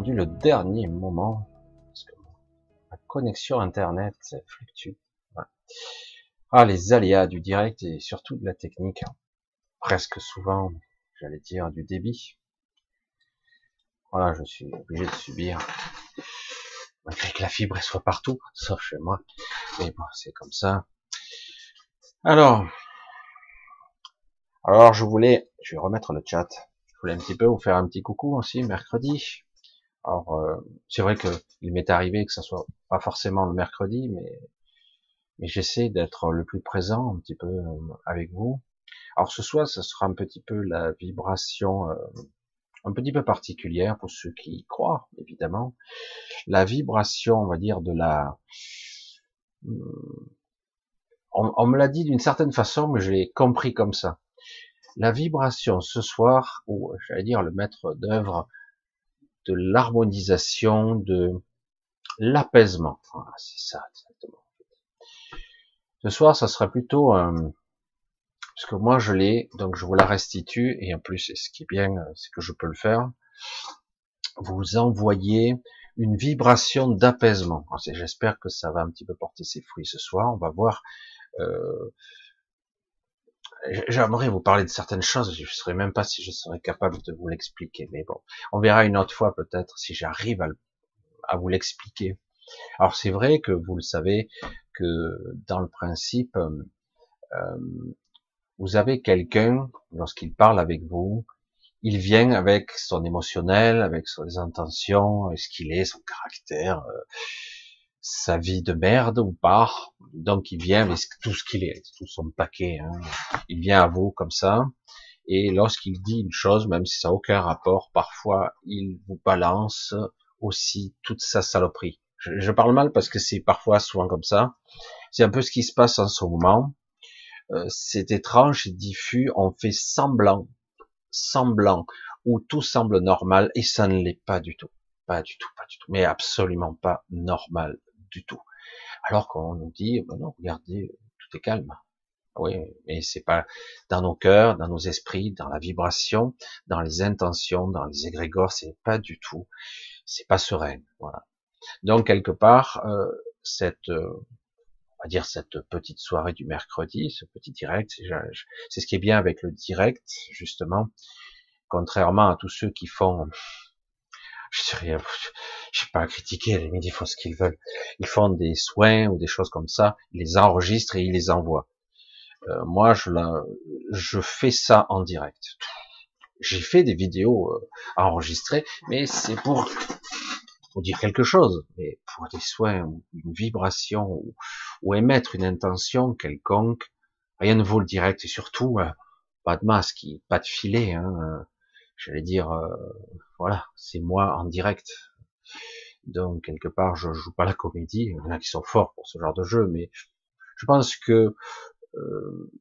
le dernier moment parce que ma connexion internet fluctue. Ah, les aléas du direct et surtout de la technique. Presque souvent, j'allais dire, du débit. Voilà, je suis obligé de subir. Malgré que la fibre soit partout, sauf chez moi. Mais bon, c'est comme ça. Alors, alors je voulais, je vais remettre le chat. Je voulais un petit peu vous faire un petit coucou aussi mercredi. Alors euh, c'est vrai que il m'est arrivé que ça soit pas forcément le mercredi, mais j'essaie d'être le plus présent un petit peu euh, avec vous. Alors ce soir, ce sera un petit peu la vibration euh, un petit peu particulière pour ceux qui y croient, évidemment. La vibration, on va dire, de la on, me l'a dit d'une certaine façon, mais je l'ai compris comme ça. La vibration ce soir, ou j'allais dire le maître d'œuvre de l'harmonisation, de l'apaisement. c'est ça exactement. Ce soir, ça sera plutôt parce que moi je l'ai, donc je vous la restitue, et en plus, ce qui est bien, c'est que je peux le faire. Vous envoyer une vibration d'apaisement. J'espère que ça va un petit peu porter ses fruits ce soir. On va voir euh, J'aimerais vous parler de certaines choses, je ne saurais même pas si je serais capable de vous l'expliquer, mais bon, on verra une autre fois peut-être si j'arrive à, vous l'expliquer. Alors c'est vrai que vous le savez que dans le principe, euh, vous avez quelqu'un lorsqu'il parle avec vous, il vient avec son émotionnel, avec ses intentions, ce qu'il est, son caractère. Sa vie de merde ou pas. Donc il vient avec tout ce qu'il est, tout son paquet. Hein. Il vient à vous comme ça. Et lorsqu'il dit une chose, même si ça n'a aucun rapport, parfois il vous balance aussi toute sa saloperie. Je, parle mal parce que c'est parfois souvent comme ça. C'est un peu ce qui se passe en ce moment. Euh, c'est étrange et diffus. On fait semblant, semblant, où tout semble normal et ça ne l'est pas du tout. Pas du tout, pas du tout, mais absolument pas normal Alors qu'on nous dit, ben non, regardez, tout est calme. Oui, mais c'est pas dans nos cœurs, dans nos esprits, dans la vibration, dans les intentions, dans les égrégores, c'est pas du tout, c'est pas serein. Voilà. Donc quelque part, euh, cette, euh, on va dire cette petite soirée du mercredi, ce petit direct, c'est ce qui est bien avec le direct justement, contrairement à tous ceux qui font je sais je sais pas à critiquer, les ils font ce qu'ils veulent. Ils font des soins ou des choses comme ça, ils les enregistrent et ils les envoient. Euh, moi, je, la, je fais ça en direct. J'ai fait des vidéos euh, enregistrées, mais c'est pour, pour dire quelque chose, mais pour des soins ou une vibration ou, ou, émettre une intention quelconque, rien ne vaut le direct et surtout euh, pas de masque, pas de filet. Hein, j'allais dire, euh, voilà, c'est moi en direct. Donc quelque part, je joue pas la comédie. Il y en a qui sont forts pour ce genre de jeu, mais je pense que euh,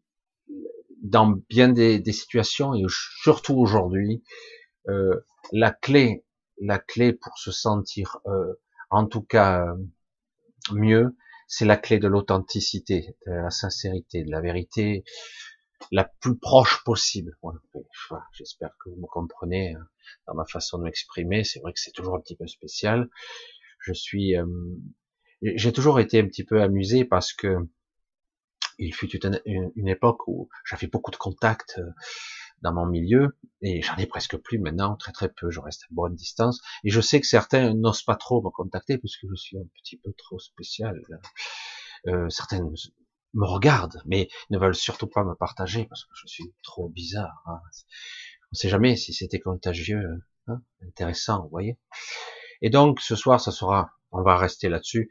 dans bien des, des, situations et surtout aujourd'hui, euh, la clé, la clé pour se sentir, euh, en tout cas mieux, c'est la clé de l'authenticité, de la sincérité, de la vérité, la plus proche possible. J'espère que vous me comprenez hein, dans ma façon de m'exprimer. C'est vrai que c'est toujours un petit peu spécial. Je suis, euh, j'ai toujours été un petit peu amusé parce que il fut une, époque où j'avais beaucoup de contacts euh, dans mon milieu et j'en ai presque plus maintenant, très très peu. Je reste à bonne distance et je sais que certains n'osent pas trop me contacter puisque je suis un petit peu trop spécial. Euh, certaines me regardent, mais ne veulent surtout pas me partager parce que je suis trop bizarre. Hein. On sait jamais si c'était contagieux, hein, intéressant, vous voyez. Et donc ce soir, ça sera, on va rester là-dessus,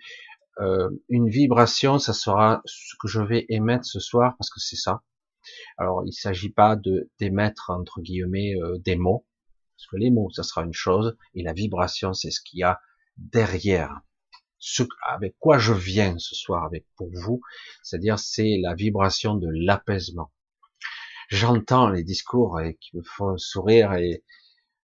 euh, une vibration, ça sera ce que je vais émettre ce soir parce que c'est ça. Alors il s'agit pas de d'émettre entre guillemets euh, des mots, parce que les mots, ça sera une chose, et la vibration, c'est ce qu'il y a derrière ce avec quoi je viens ce soir avec pour vous, c'est-à-dire c'est la vibration de l'apaisement. J'entends les discours et qui me font sourire et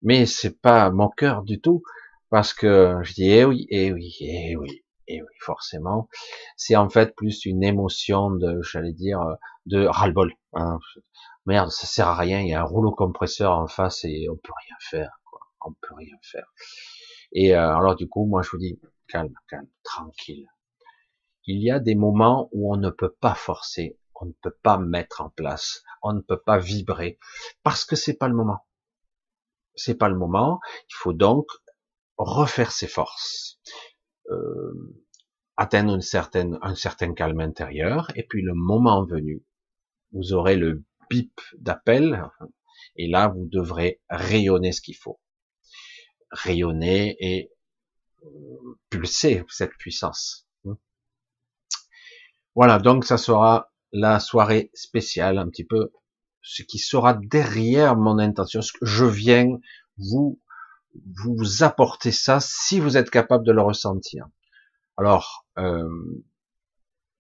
mais c'est pas mon cœur du tout parce que je dis eh oui, eh oui, eh oui, eh oui, forcément. C'est en fait plus une émotion de, j'allais dire, de ras-le-bol. Hein, merde, ça sert à rien, il y a un rouleau compresseur en face et on peut rien faire, quoi. On peut rien faire. Et euh, alors du coup, moi je vous dis, calme, calme, tranquille. Il y a des moments où on ne peut pas forcer, on ne peut pas mettre en place, on ne peut pas vibrer, parce que c'est pas le moment. C'est pas le moment. Il faut donc refaire ses forces, euh, atteindre un certain calme intérieur, et puis le moment venu, vous aurez le bip d'appel, et là vous devrez rayonner ce qu'il faut, rayonner et pulser cette puissance. Voilà, donc ça sera la soirée spéciale, un petit peu ce qui sera derrière mon intention. Je viens vous vous apporter ça si vous êtes capable de le ressentir. Alors, euh,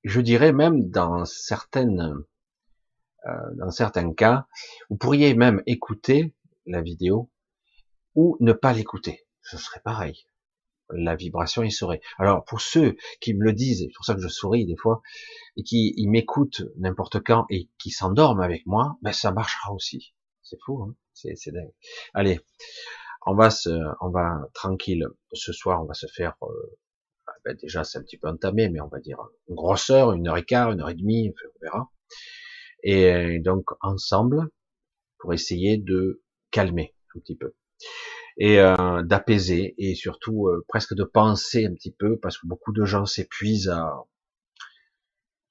je dirais même dans certaines, euh, dans certains cas, vous pourriez même écouter la vidéo ou ne pas l'écouter. Ce serait pareil. La vibration y serait. Alors pour ceux qui me le disent, c'est pour ça que je souris des fois, et qui m'écoutent n'importe quand et qui s'endorment avec moi, ben ça marchera aussi. C'est fou, hein c'est, dingue. Allez, on va se, on va tranquille. Ce soir, on va se faire. Euh, ben déjà, c'est un petit peu entamé, mais on va dire une grosse heure, une heure et quart, une heure et demie, on verra. Et donc ensemble, pour essayer de calmer un petit peu et euh, d'apaiser et surtout euh, presque de penser un petit peu parce que beaucoup de gens s'épuisent à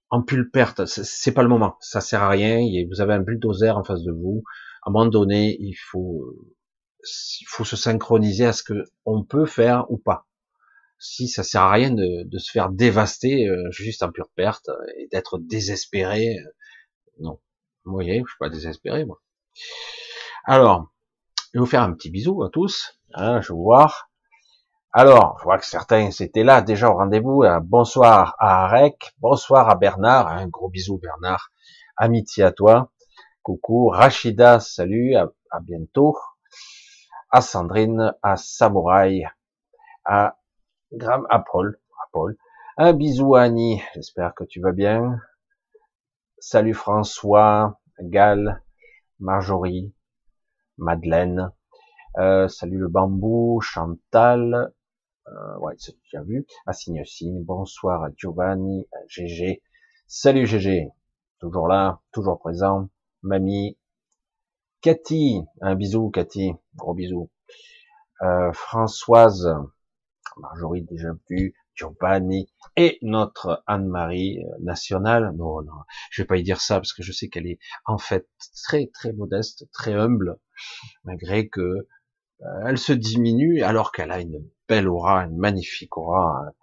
en perte. C'est pas le moment, ça sert à rien. Vous avez un bulldozer en face de vous. À un moment donné, il faut il faut se synchroniser à ce que on peut faire ou pas. Si ça sert à rien de, de se faire dévaster euh, juste en pure perte et d'être désespéré, non. Vous voyez, je suis pas désespéré moi. Alors, vous faire un petit bisou à tous. Hein, je vous voir. Alors, je vois que certains étaient là déjà au rendez-vous. Euh, bonsoir à Arek, bonsoir à Bernard. Un gros bisou Bernard. Amitié à toi. Coucou. Rachida, salut. À, bientôt. À Sandrine, à Samouraï, à Gram, à Paul. Un bisou Annie. J'espère que tu vas bien. Salut François, Gal, Marjorie, Madeleine, euh, salut le bambou, Chantal, euh, ouais, c'est déjà vu, Assigne bonsoir à Giovanni, à GG, salut GG, toujours là, toujours présent, mamie, Cathy, un bisou Cathy, gros bisou, euh, Françoise, Marjorie déjà vu, Et notre Anne-Marie euh, nationale. Non, non, je vais pas y dire ça parce que je sais qu'elle est en fait très très modeste, très humble, malgré que euh, elle se diminue alors qu'elle a une belle aura, une magnifique aura.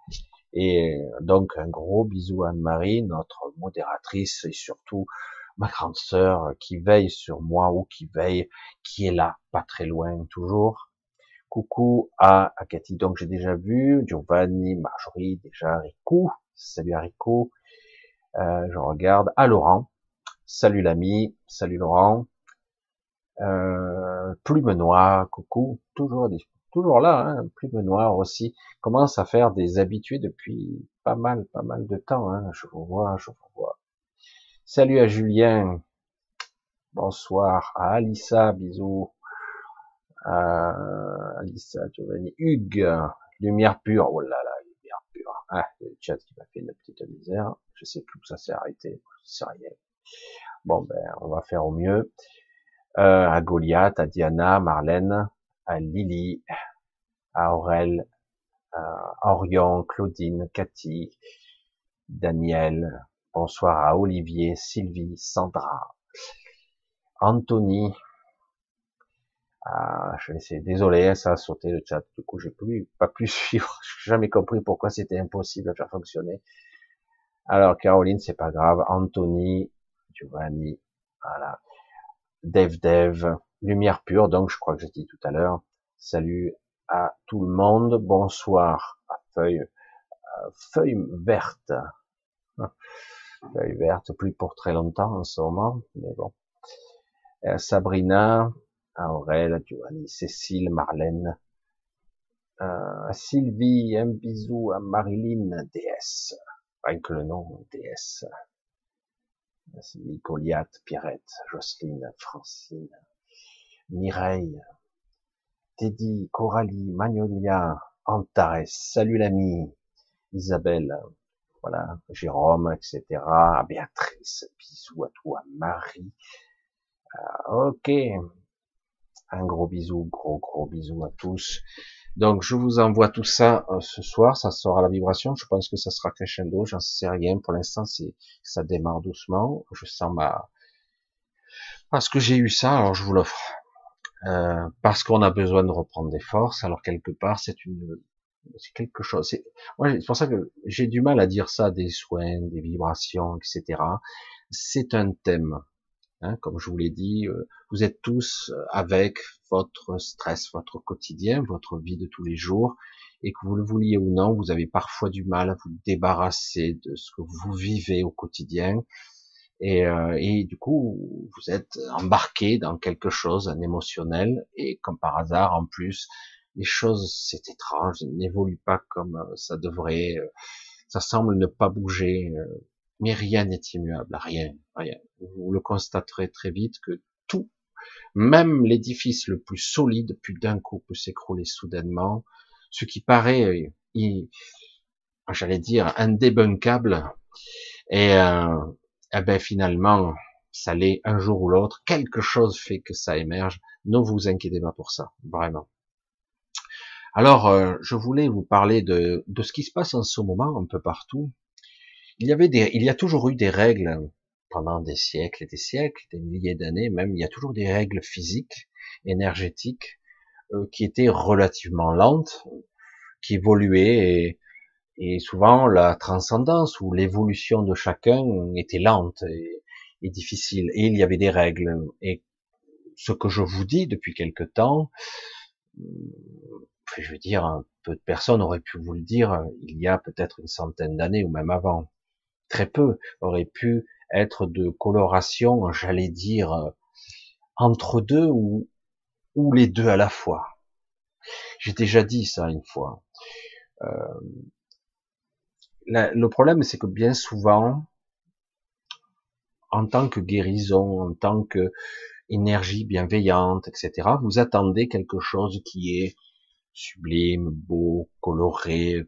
Et donc un gros bisou Anne-Marie, notre modératrice et surtout ma grande sœur qui veille sur moi ou qui veille, qui est là, pas très loin toujours. Coucou à, Cathy, donc j'ai déjà vu, Giovanni, Marjorie, déjà Rico, salut à euh, je regarde, à Laurent, salut l'ami, salut Laurent, euh, Plume Noire, coucou, toujours toujours là, hein, Plume Noire aussi, commence à faire des habitués depuis pas mal, pas mal de temps, hein, je vous vois, je vous vois. Salut à Julien, bonsoir à Alissa, bisous, euh, Alissa, Giovanni, Hugues, lumière pure, oh là là, lumière pure. Ah, il y a le chat qui m'a fait une petite misère. Je sais plus où ça s'est arrêté, je sais rien. Bon ben, on va faire au mieux. Euh, à Goliath, à Diana, Marlène, à Lily, à Aurel, à Orion, Claudine, Cathy, Daniel. Bonsoir à Olivier, Sylvie, Sandra, Anthony, ah, je essayer. Désolé, ça a sauté le chat. Du coup, j'ai plus, pas plus suivre. J'ai jamais compris pourquoi c'était impossible à faire fonctionner. Alors, Caroline, c'est pas grave. Anthony, Giovanni, voilà. Dev Dev, Lumière Pure, donc je crois que j'ai dit tout à l'heure. Salut à tout le monde. Bonsoir à Feuille, euh, Feuille Verte. Feuille Verte, plus pour très longtemps en ce moment, mais bon. Euh, Sabrina, Aurel, Giovanni, Cécile, Marlène, à Sylvie, un bisou à Marilyn, DS. Rien que le nom, DS. Goliath, Pierrette, Jocelyne, Francine, Mireille, Teddy, Coralie, Magnolia, Antares, salut l'ami, Isabelle, voilà, Jérôme, etc., Béatrice, bisous à toi, Marie, euh, ok, un gros bisou, gros gros bisou à tous. Donc je vous envoie tout ça euh, ce soir, ça sera la vibration. Je pense que ça sera crescendo, j'en sais rien. Pour l'instant, c'est ça démarre doucement. Je sens ma parce que j'ai eu ça, alors je vous l'offre. Euh, parce qu'on a besoin de reprendre des forces. Alors quelque part, c'est une c'est quelque chose. C'est c'est pour ça que j'ai du mal à dire ça des soins, des vibrations, etc. C'est un thème. Hein, comme je vous l'ai dit, euh, vous êtes tous euh, avec votre stress, votre quotidien, votre vie de tous les jours, et que vous le vouliez ou non, vous avez parfois du mal à vous débarrasser de ce que vous vivez au quotidien, et, euh, et du coup, vous êtes embarqué dans quelque chose, un émotionnel, et comme par hasard, en plus, les choses, c'est étrange, n'évoluent pas comme ça devrait, ça semble ne pas bouger, mais rien n'est immuable, rien, rien. Vous le constaterez très vite que tout, même l'édifice le plus solide, puis d'un coup peut s'écrouler soudainement. Ce qui paraît, j'allais dire, indébunkable, et, euh, eh ben finalement, ça l'est un jour ou l'autre. Quelque chose fait que ça émerge. Ne vous inquiétez pas pour ça, vraiment. Alors, euh, je voulais vous parler de, de ce qui se passe en ce moment un peu partout. Il y avait des, il y a toujours eu des règles pendant des siècles et des siècles, des milliers d'années même. Il y a toujours des règles physiques, énergétiques, euh, qui étaient relativement lentes, qui évoluaient et, souvent la transcendance ou l'évolution de chacun était lente et, et, difficile. Et il y avait des règles. Et ce que je vous dis depuis quelque temps, je veux dire, peu de personnes auraient pu vous le dire il y a peut-être une centaine d'années ou même avant très peu, aurait pu être de coloration, j'allais dire, euh, entre deux ou, ou les deux à la fois. J'ai déjà dit ça une fois. Euh, le problème, c'est que bien souvent, en tant que guérison, en tant que énergie bienveillante, etc., vous attendez quelque chose qui est sublime, beau, coloré,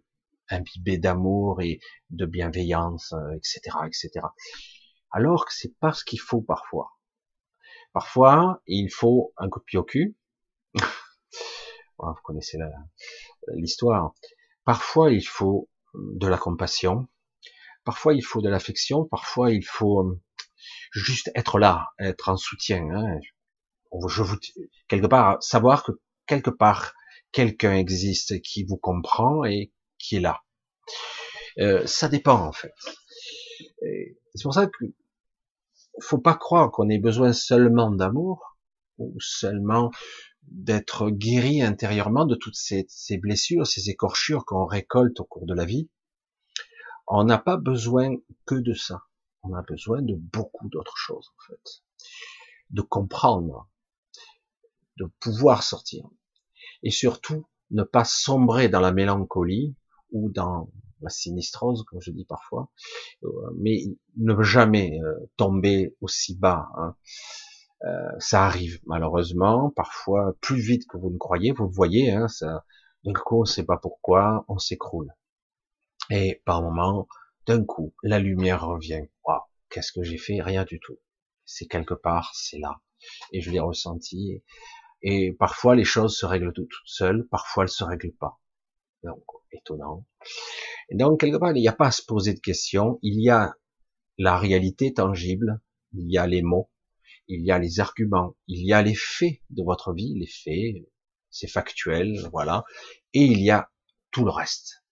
imbibé d'amour et de bienveillance, etc., euh, etc. Alors que c'est pas ce qu'il faut parfois. Parfois, il faut un coup de pied au cul. vous connaissez l'histoire. Parfois, il faut de la compassion. Parfois, il faut de l'affection. Parfois, il faut euh, juste être là, être en soutien. Hein. Je vous, quelque part, savoir que quelque part, quelqu'un existe qui vous comprend et qui est là. Euh, ça dépend en fait. C'est pour ça que faut pas croire qu'on ait besoin seulement d'amour ou seulement d'être guéri intérieurement de toutes ces, ces blessures, ces écorchures qu'on récolte au cours de la vie. On n'a pas besoin que de ça. On a besoin de beaucoup d'autres choses en fait. De comprendre, de pouvoir sortir. Et surtout, ne pas sombrer dans la mélancolie ou dans la sinistrose, comme je dis parfois, euh, mais ne jamais euh, tomber aussi bas. Hein. Euh, ça arrive malheureusement, parfois plus vite que vous ne croyez. Vous le voyez, hein, ça, d'un coup, on ne sait pas pourquoi, on s'écroule. Et par moment, d'un coup, la lumière revient. Waouh, qu'est-ce que j'ai fait? Rien du tout. C'est quelque part, c'est là. Et je l'ai ressenti. Et parfois, les choses se règlent toutes seules, parfois elles se règlent pas. Donc, étonnant. Donc, quelque part, il n'y a pas à se poser de questions. Il y a la réalité tangible, il y a les mots, il y a les arguments, il y a les faits de votre vie, les faits, c'est factuel, voilà. Et il y a tout le reste.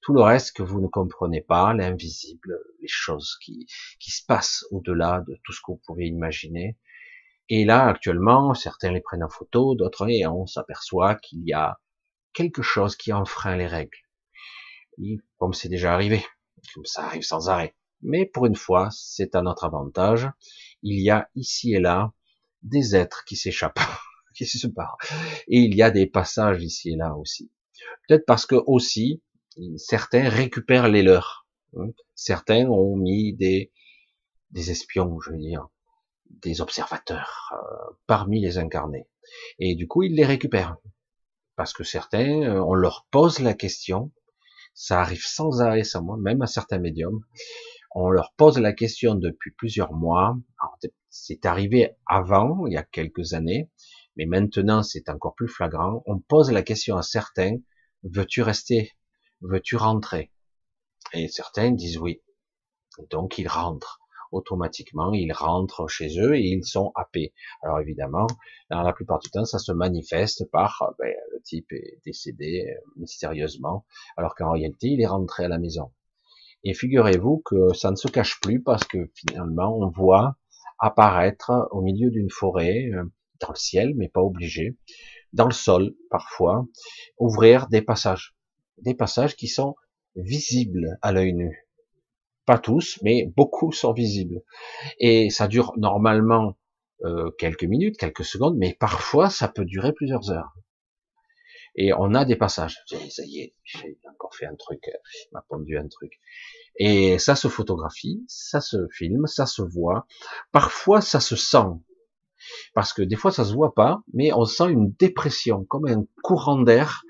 Tout le reste que vous ne comprenez pas, l'invisible, les choses qui, qui se passent au-delà de tout ce que vous pouvez imaginer. Et là, actuellement, certains les prennent en photo, d'autres, et on s'aperçoit qu'il y a quelque chose qui enfreint les règles. comme c'est déjà arrivé, comme ça arrive sans arrêt. Mais pour une fois, c'est à notre avantage. Il y a ici et là des êtres qui s'échappent, qui se séparent. Et il y a des passages ici et là aussi. Peut-être parce que aussi, certains récupèrent les leurs. Certains ont mis des, des espions, je veux dire, des observateurs euh, parmi les incarnés. Et du coup, ils les récupèrent. Parce que certains, euh, on leur pose la question, ça arrive sans arrêt, sans moi, même à certains médiums, on leur pose la question depuis plusieurs mois. C'est arrivé avant, il y a quelques années, mais maintenant c'est encore plus flagrant. On pose la question à certains, veux-tu rester? Veux-tu rentrer? Et certains disent oui. Donc ils rentrent automatiquement, ils rentrent chez eux et ils sont happés. Alors évidemment, dans la plupart du temps, ça se manifeste par ben, le type est décédé euh, mystérieusement, alors qu'en réalité, il est rentré à la maison. Et figurez-vous que ça ne se cache plus parce que finalement, on voit apparaître au milieu d'une forêt, euh, dans le ciel, mais pas obligé, dans le sol parfois, ouvrir des passages. Des passages qui sont visibles à l'œil nu. Pas tous, mais beaucoup sont visibles. Et ça dure normalement euh, quelques minutes, quelques secondes, mais parfois ça peut durer plusieurs heures. Et on a des passages. Ça y est, j'ai encore fait un truc, il m'a pondu un truc. Et ça se photographie, ça se filme, ça se voit. Parfois, ça se sent. Parce que des fois, ça se voit pas, mais on sent une dépression, comme un courant d'air.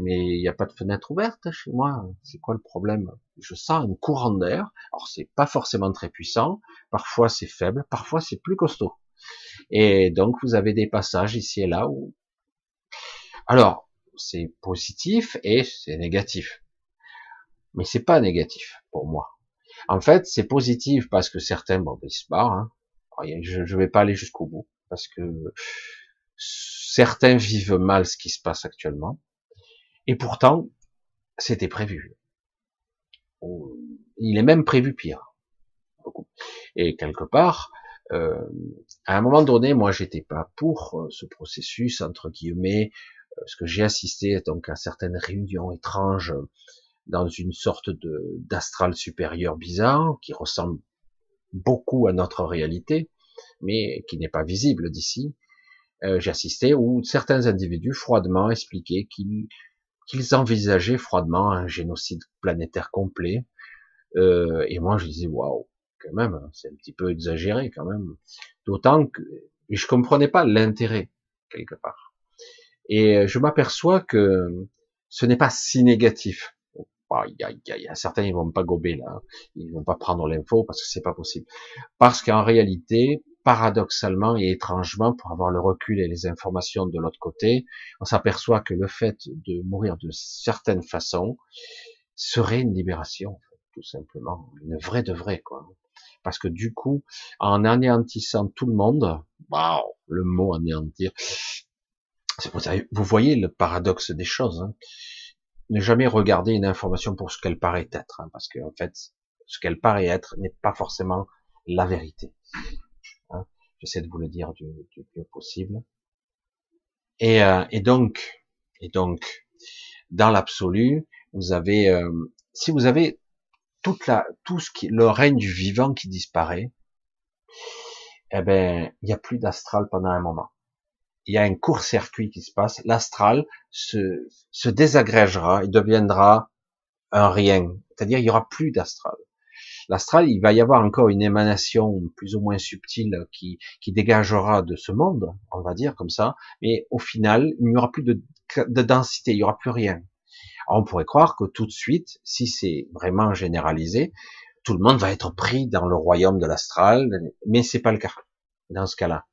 Mais il n'y a pas de fenêtre ouverte chez moi. C'est quoi le problème? Je sens un courant d'air. Alors, c'est pas forcément très puissant. Parfois, c'est faible. Parfois, c'est plus costaud. Et donc, vous avez des passages ici et là où alors, c'est positif et c'est négatif. Mais c'est pas négatif pour moi. En fait, c'est positif parce que certains, bon, ils se barrent. Je ne vais pas aller jusqu'au bout parce que certains vivent mal ce qui se passe actuellement. Et pourtant, c'était prévu. Il est même prévu pire. Et quelque part, euh, à un moment donné, moi, j'étais pas pour euh, ce processus entre guillemets parce que j'ai assisté donc à certaines réunions étranges dans une sorte de d'astral supérieur bizarre qui ressemble beaucoup à notre réalité, mais qui n'est pas visible d'ici. Euh, j'ai assisté où certains individus froidement expliquaient qu'ils qu'ils envisageaient froidement un génocide planétaire complet. Euh, et moi, je disais waouh, quand même, c'est un petit peu exagéré quand même. D'autant que je comprenais pas l'intérêt quelque part. Et euh, je m'aperçois que ce n'est pas si négatif. Il y, a, il y a, certains, ils vont pas gober là, ils vont pas prendre l'info parce que c'est pas possible. Parce qu'en réalité, paradoxalement et étrangement, pour avoir le recul et les informations de l'autre côté, on s'aperçoit que le fait de mourir de certaines façons serait une libération, tout simplement, une vraie de vraie, quoi. Parce que du coup, en anéantissant tout le monde, waouh, le mot anéantir, vous voyez le paradoxe des choses. Hein. Ne jamais regarder une information pour ce qu'elle paraît être, hein, parce qu'en fait, ce qu'elle paraît être n'est pas forcément la vérité. J'essaie de vous le dire du, du mieux possible. Et, euh, et, donc, et donc, dans l'absolu, vous avez, euh, si vous avez toute la, tout ce qui, le règne du vivant qui disparaît, eh ben, il n'y a plus d'astral pendant un moment il y a un court-circuit qui se passe, l'astral se, se désagrégera et deviendra un rien. C'est-à-dire, il y aura plus d'astral. L'astral, il va y avoir encore une émanation plus ou moins subtile qui, qui dégagera de ce monde, on va dire comme ça, mais au final, il n'y aura plus de, de densité, il n'y aura plus rien. On pourrait croire que tout de suite, si c'est vraiment généralisé, tout le monde va être pris dans le royaume de l'astral, mais c'est pas le cas dans ce cas-là,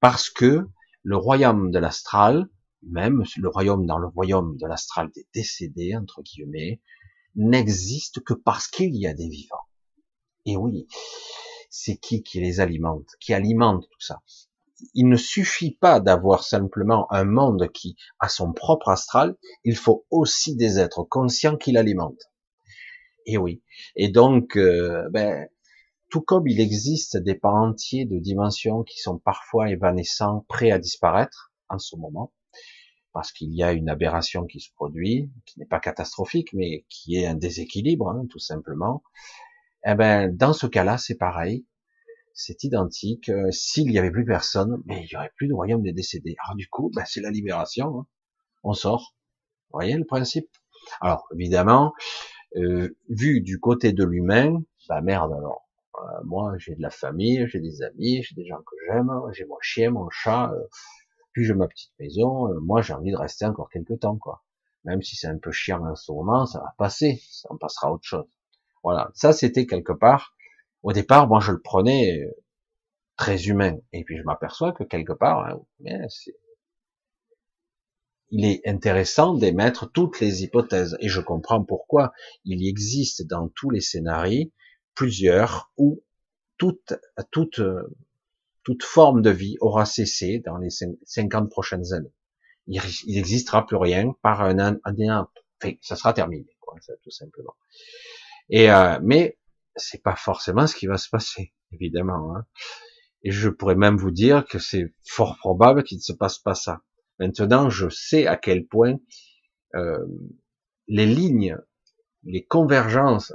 parce que le royaume de l'astral, même le royaume dans le royaume de l'astral des décédés, entre guillemets, n'existe que parce qu'il y a des vivants. Et oui, c'est qui qui les alimente, qui alimente tout ça? Il ne suffit pas d'avoir simplement un monde qui a son propre astral, il faut aussi des êtres conscients qui l'alimentent. Et oui. Et donc, euh, ben, tout comme il existe des pans entiers de dimensions qui sont parfois évanescents, prêts à disparaître en ce moment, parce qu'il y a une aberration qui se produit, qui n'est pas catastrophique, mais qui est un déséquilibre, hein, tout simplement. Eh ben, dans ce cas-là, c'est pareil, c'est identique. Euh, s'il n'y avait plus personne, mais il n'y aurait plus de royaume des décédés. Alors du coup, ben, c'est la libération. Hein. On sort. Vous voyez le principe? Alors évidemment, euh, vu du côté de l'humain, bah merde alors moi, j'ai de la famille, j'ai des amis, j'ai des gens que j'aime, j'ai mon chien, mon chat, euh, puis j'ai ma petite maison. Euh, moi, j'ai envie de rester encore quelques temps, quoi. Même si c'est un peu chiant en ce moment, ça va passer, ça en passera autre chose. Voilà, ça c'était quelque part. Au départ, moi, je le prenais euh, très humain, et puis je m'aperçois que quelque part, hein, il est intéressant d'émettre toutes les hypothèses, et je comprends pourquoi il existe dans tous les scénarios plusieurs où toute, toute, toute forme de vie aura cessé dans les 50 prochaines années. Il n'existera plus rien par un an, enfin, ça sera terminé, quoi, tout simplement. Et euh, mais c'est pas forcément ce qui va se passer, évidemment. Hein. Et je pourrais même vous dire que c'est fort probable qu'il ne se passe pas ça. Maintenant, je sais à quel point euh, les lignes, les convergences,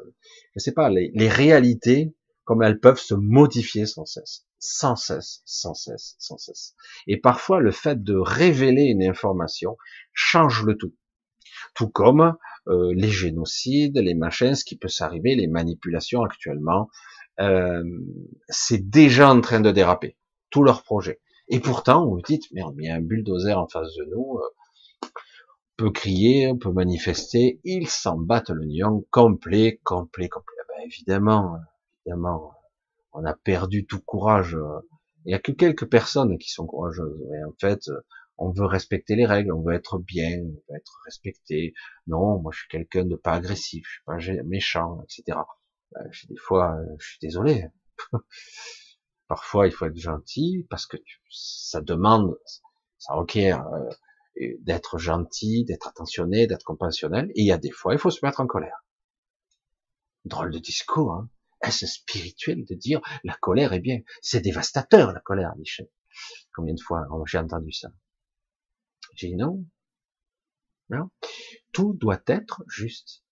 je sais pas, les, les réalités, comme elles peuvent se modifier sans cesse, sans cesse, sans cesse, sans cesse. Et parfois, le fait de révéler une information change le tout. Tout comme euh, les génocides, les machins, ce qui peut s'arriver, les manipulations actuellement, euh, c'est déjà en train de déraper, tous leurs projets. Et pourtant, vous vous dites, merde, il y a un bulldozer en face de nous, euh, on peut crier, on peut manifester, ils s'en battent le nion complet, complet, complet. Ah ben, évidemment, évidemment, on a perdu tout courage. Il n'y a que quelques personnes qui sont courageuses. Mais en fait, on veut respecter les règles, on veut être bien, on veut être respecté. Non, moi je suis quelqu'un de pas agressif, je suis pas méchant, etc. Ben, des fois, je suis désolé. Parfois, il faut être gentil parce que ça demande, ça requiert euh, d'être gentil, d'être attentionné, d'être compassionnel. Et il y a des fois, il faut se mettre en colère. Drôle de discours, hein. Est-ce spirituel de dire la colère est bien? C'est dévastateur la colère, Michel. Combien de fois j'ai entendu ça? Non. Non. Tout doit être juste.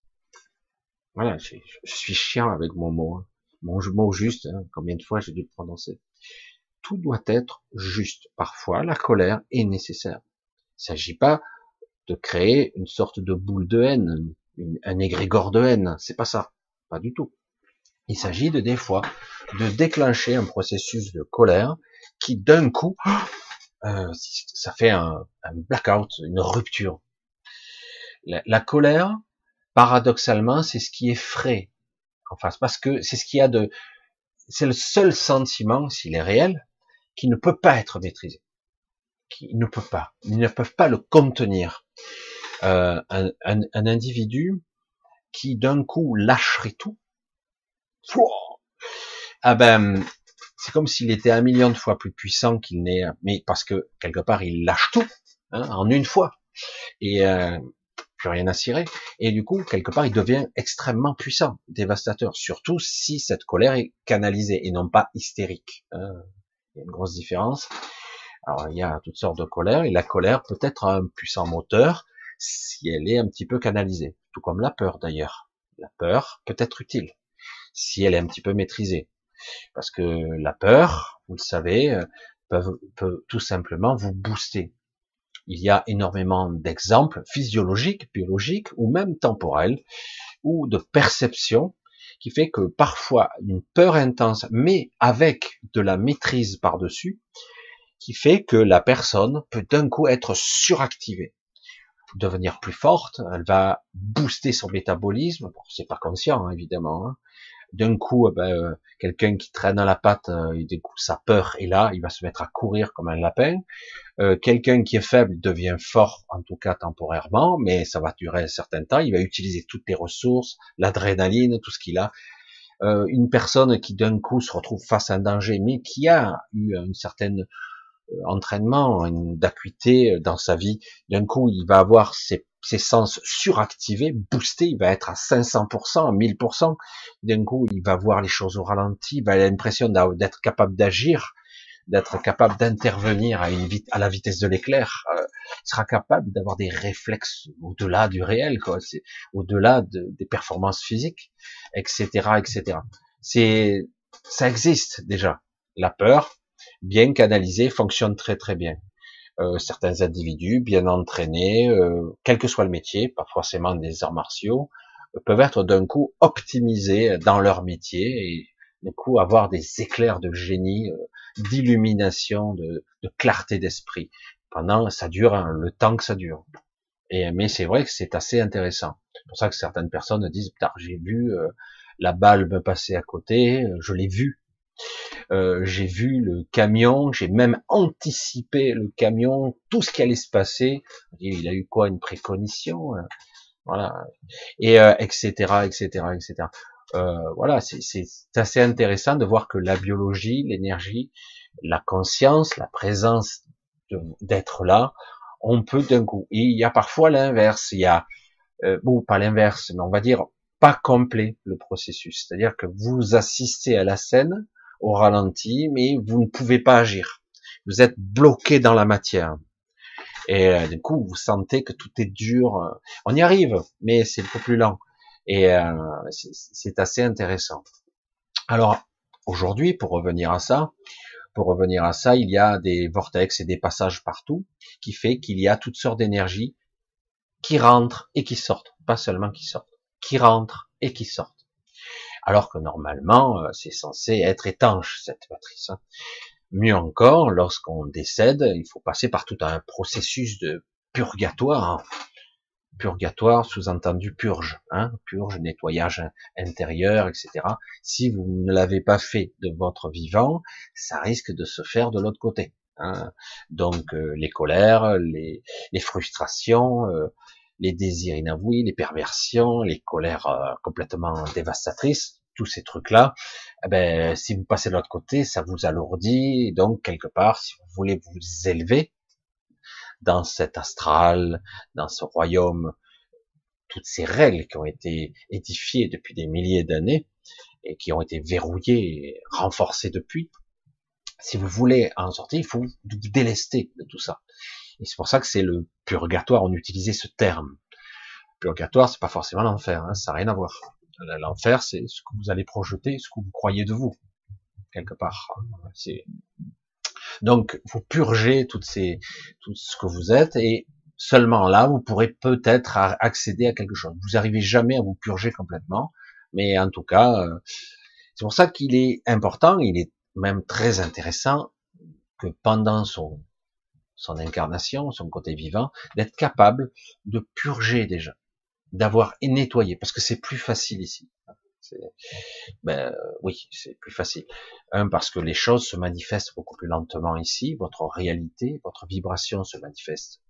Voilà, je, suis chiant avec mon mot. Hein mon mot juste, hein, combien de fois j'ai dû le prononcer? Tout doit être juste. Parfois, la colère est nécessaire. Il ne s'agit pas de créer une sorte de boule de haine, un égrégore de haine. C'est pas ça. Pas du tout. Il s'agit de des fois de déclencher un processus de colère qui d'un coup, euh, ça fait un, blackout, une rupture. la colère, paradoxalement, c'est ce qui est frais, en face, parce que c'est ce qu'il y a de, c'est le seul sentiment, s'il est réel, qui ne peut pas être maîtrisé, qui ne peut pas, ils ne peuvent pas le contenir. Euh, un, un, un, individu qui d'un coup lâcherait tout, ah ben, c'est comme s'il était un million de fois plus puissant qu'il n'est, mais parce que quelque part il lâche tout hein, en une fois. Et euh, plus rien à cirer. Et du coup, quelque part, il devient extrêmement puissant, dévastateur, surtout si cette colère est canalisée et non pas hystérique. Hein. Il y a une grosse différence. Alors, il y a toutes sortes de colères, et la colère peut être un puissant moteur si elle est un petit peu canalisée, tout comme la peur d'ailleurs. La peur peut être utile si elle est un petit peu maîtrisée. Parce que la peur, vous le savez, euh, peut, tout simplement vous booster. Il y a énormément d'exemples physiologiques, biologiques ou même temporels ou de perception qui fait que parfois une peur intense, mais avec de la maîtrise par-dessus, qui fait que la personne peut d'un coup être suractivée, devenir plus forte, elle va booster son métabolisme, c'est pas conscient hein, évidemment, hein, d'un coup, eh ben, euh, quelqu'un qui traîne à la patte, euh, et du coup, sa peur est là, il va se mettre à courir comme un lapin. Euh, quelqu'un qui est faible devient fort, en tout cas temporairement, mais ça va durer un certain temps. Il va utiliser toutes les ressources, l'adrénaline, tout ce qu'il a. une personne qui d'un coup se retrouve face à un danger, mais qui a eu une certaine entraînement, une d'acuité dans sa vie, d'un coup, il va avoir ses ses sens suractivés, boostés, il va être à 500%, à 1000%. D'un coup, il va voir les choses au ralenti, il va avoir l'impression d'être capable d'agir, d'être capable d'intervenir à, la vitesse de l'éclair. Euh, il sera capable d'avoir des réflexes au-delà du réel, quoi. Au-delà de, des performances physiques, etc., etc. C'est, ça existe déjà. La peur, bien canalisée, fonctionne très très bien. Euh, certains individus bien entraînés, euh, quel que soit le métier, pas forcément des arts martiaux, peuvent être d'un coup optimisés dans leur métier et du coup avoir des éclairs de génie, euh, d'illumination, de, clarté d'esprit. Pendant, ça dure hein, le temps que ça dure. Et mais c'est vrai que c'est assez intéressant. C'est pour ça que certaines personnes disent putain j'ai vu euh, la balle me passer à côté, euh, je l'ai vu. J'ai vu le camion, j'ai même anticipé le camion, tout ce qui allait se passer. Il a eu quoi une préconition, hein? voilà, et etc etc etc. Euh, voilà, c'est assez intéressant de voir que la biologie, l'énergie, la conscience, la présence d'être là, on peut d'un coup. Et il y a parfois l'inverse. Il y a, euh, bon, pas l'inverse, mais on va dire pas complet le processus. C'est-à-dire que vous assistez à la scène au ralenti, mais vous ne pouvez pas agir. Vous êtes bloqué dans la matière. Et euh, du coup, vous sentez que tout est dur. On y arrive, mais c'est un peu plus lent. Et euh, c'est assez intéressant. Alors aujourd'hui, pour revenir à ça, pour revenir à ça, il y a des vortex et des passages partout, qui fait qu'il y a toutes sortes d'énergies qui rentrent et qui sortent, pas seulement qui sortent, qui rentrent et qui sortent. Alors que normalement, euh, c'est censé être étanche cette matrice. Hein. Mieux encore, lorsqu'on décède, il faut passer par tout un processus de purgatoire purgatoire, sous-entendu purge, hein, purge, nettoyage intérieur, etc. Si vous ne l'avez pas fait de votre vivant, ça risque de se faire de l'autre côté. Hein. Donc euh, les colères, les, frustrations, euh, les désirs inavoués, les perversions, les colères euh, complètement dévastatrices, tous ces trucs-là, eh ben, si vous passez de l'autre côté, ça vous alourdit. Donc quelque part, si vous voulez vous élever, dans cet astral, dans ce royaume, toutes ces règles qui ont été édifiées depuis des milliers d'années et qui ont été verrouillées renforcées depuis. Si vous voulez en sortir, il faut vous délester de tout ça. Et c'est pour ça que c'est le purgatoire, on utilisait ce terme. Purgatoire, c'est pas forcément l'enfer, hein, ça n'a rien à voir. L'enfer, c'est ce que vous allez projeter, ce que vous croyez de vous, quelque part. Donc, vous purgez toutes ces, tout ce que vous êtes et seulement là, vous pourrez peut-être accéder à quelque chose. Vous n'arrivez jamais à vous purger complètement, mais en tout cas, euh, c'est pour ça qu'il est important, il est même très intéressant que pendant son, son incarnation, son côté vivant, d'être capable de purger déjà, d'avoir nettoyé, parce que c'est plus facile ici ben oui, c'est plus facile. Un parce que les choses se manifestent beaucoup plus lentement ici, votre réalité, votre vibration se manifeste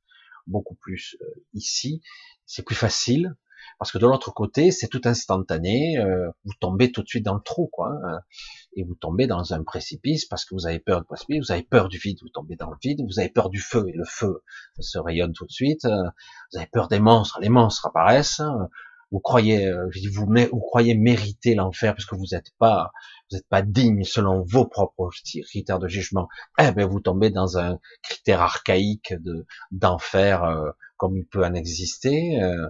beaucoup plus euh, ici, c'est plus facile parce que de l'autre côté, c'est tout instantané, euh, vous tombez tout de suite dans le trou, quoi, hein, et vous tombez dans un précipice parce que vous avez peur du précipice, vous avez peur du vide, vous tombez dans le vide, vous avez peur du feu, et le feu se rayonne tout de suite, euh, vous avez peur des monstres, les monstres apparaissent, hein, vous croyez, euh, vous, vous croyez mériter l'enfer parce que vous n'êtes pas, vous n'êtes pas digne selon vos propres critères de jugement. Eh ben, vous tombez dans un critère archaïque de d'enfer euh, comme il peut en exister, euh,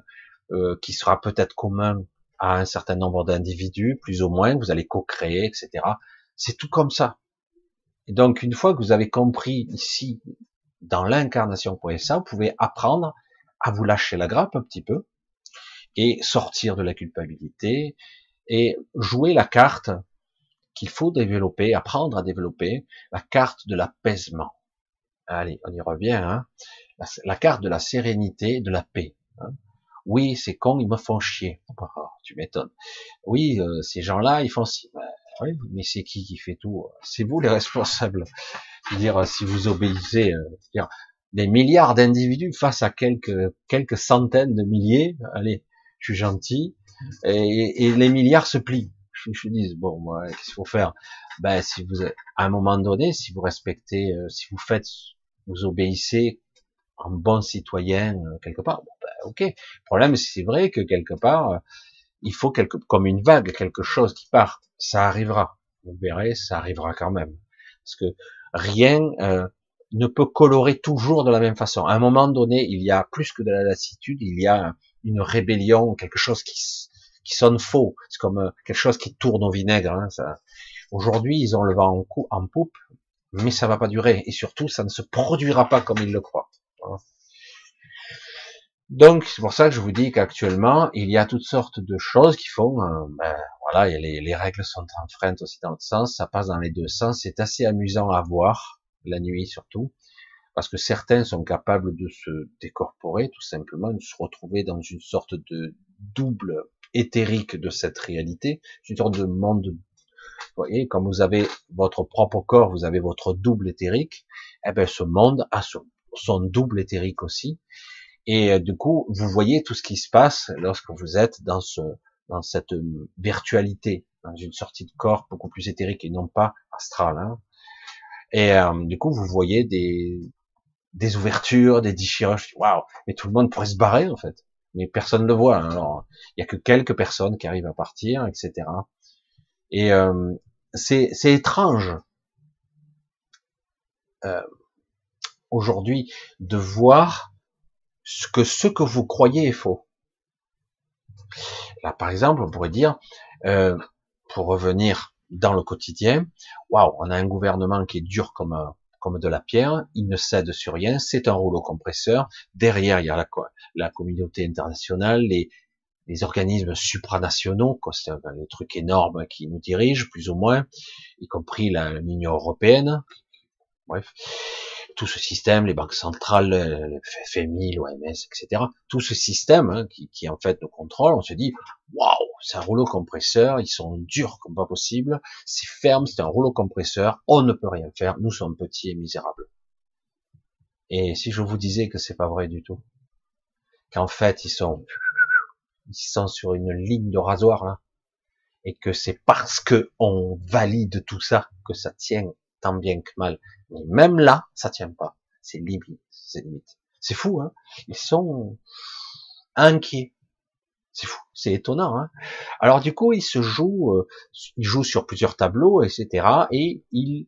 qui sera peut-être commun à un certain nombre d'individus, plus ou moins. Vous allez co-créer, etc. C'est tout comme ça. Et donc, une fois que vous avez compris ici, dans l'incarnation, pour ça, vous pouvez apprendre à vous lâcher la grappe un petit peu, et sortir de la culpabilité et jouer la carte qu'il faut développer, apprendre à développer, la carte de l'apaisement. Allez, on y revient. Hein la, carte de la sérénité, de la paix. Hein oui, c'est con, ils me font chier. Oh, tu m'étonnes. Oui, euh, ces gens-là, ils font si. Ben, oui, mais c'est qui qui fait tout? C'est vous les responsables. dire, si vous obéissez, euh, dire, des milliards d'individus face à quelques quelques centaines de milliers. Allez, je suis gentil, et, les milliards se plient. Je, je dis bon, moi, qu'est-ce qu'il faut faire? Ben, si vous, à un moment donné, si vous respectez, euh, si vous faites, vous obéissez en bon citoyen quelque part, ok. Le problème, c'est vrai que quelque part, euh, il faut quelque, comme une vague, quelque chose qui part. Ça arrivera. Vous verrez, ça arrivera quand même, parce que rien ne peut colorer toujours de la même façon. À un moment donné, il y a plus que de la lassitude, il y a une rébellion, quelque chose qui, qui sonne faux. C'est comme euh, quelque chose qui tourne au vinaigre. Hein, ça. Aujourd'hui, ils ont le vent en, coup, en poupe, mais ça va pas durer. Et surtout, ça ne se produira pas comme ils le croient. Donc c'est pour ça que je vous dis qu'actuellement il y a toutes sortes de choses qui font, euh, ben, voilà, les, les, règles sont enfreintes aussi dans l'autre sens, ça passe dans les deux sens, c'est assez amusant à voir la nuit surtout, parce que certains sont capables de se décorporer tout simplement, de se retrouver dans une sorte de double éthérique de cette réalité, une sorte de monde. Vous voyez, quand vous avez votre propre corps, vous avez votre double éthérique, eh ben ce monde a son, son double éthérique aussi, et euh, du coup, vous voyez tout ce qui se passe lorsque vous êtes dans ce, dans cette euh, virtualité, dans une sortie de corps beaucoup plus éthérique et non pas astrale. Hein. Et euh, du coup, vous voyez des, des ouvertures, des déchirures. Waouh Et tout le monde pourrait se barrer en fait, mais personne ne le voit. Hein. Alors, il y a que quelques personnes qui arrivent à partir, etc. Et euh, c'est étrange euh, aujourd'hui de voir ce que vous croyez est faux. Là, par exemple, on pourrait dire, euh, pour revenir dans le quotidien, waouh, on a un gouvernement qui est dur comme comme de la pierre, il ne cède sur rien, c'est un rouleau compresseur. Derrière, il y a la, communauté internationale, les, les organismes supranationaux, les trucs énormes qui nous dirigent, plus ou moins, y compris l'Union européenne. Bref tout ce système, les banques centrales, le FMI, l'OMS, etc., tout ce système hein, qui, qui, en fait nous contrôle, on se dit waouh, c'est un rouleau compresseur, ils sont durs comme pas possible, c'est ferme, c'est un rouleau compresseur, on ne peut rien faire, nous sommes petits et misérables. Et si je vous disais que c'est pas vrai du tout, qu'en fait ils sont ils sont sur une ligne de rasoir là, et que c'est parce que on valide tout ça que ça tient tant bien que mal. Mais même là, ça tient pas. C'est limite, c'est limite. C'est fou, hein Ils sont inquiets. C'est fou, c'est étonnant. Hein Alors du coup, ils se jouent, euh, ils jouent sur plusieurs tableaux, etc. Et ils,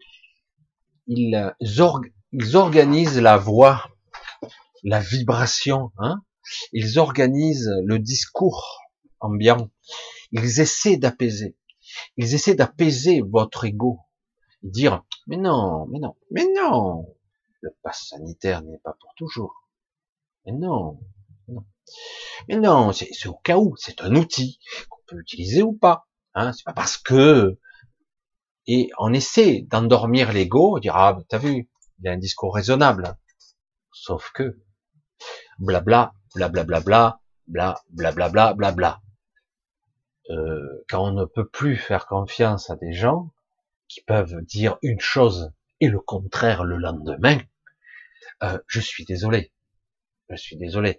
ils, ils organisent la voix, la vibration. Hein ils organisent le discours ambiant. Ils essaient d'apaiser. Ils essaient d'apaiser votre ego, dire mais non, mais non, mais non, le pass sanitaire n'est pas pour toujours. Mais non, non. Mais non, c'est au cas où, c'est un outil qu'on peut utiliser ou pas. Hein, c'est pas parce que et on essaie d'endormir l'ego, dire ah t'as vu, il a un discours raisonnable. Sauf que blabla, blablabla, bla bla bla bla bla bla bla. Euh, quand on ne peut plus faire confiance à des gens, qui peuvent dire une chose et le contraire le lendemain, euh, je suis désolé. Je suis désolé.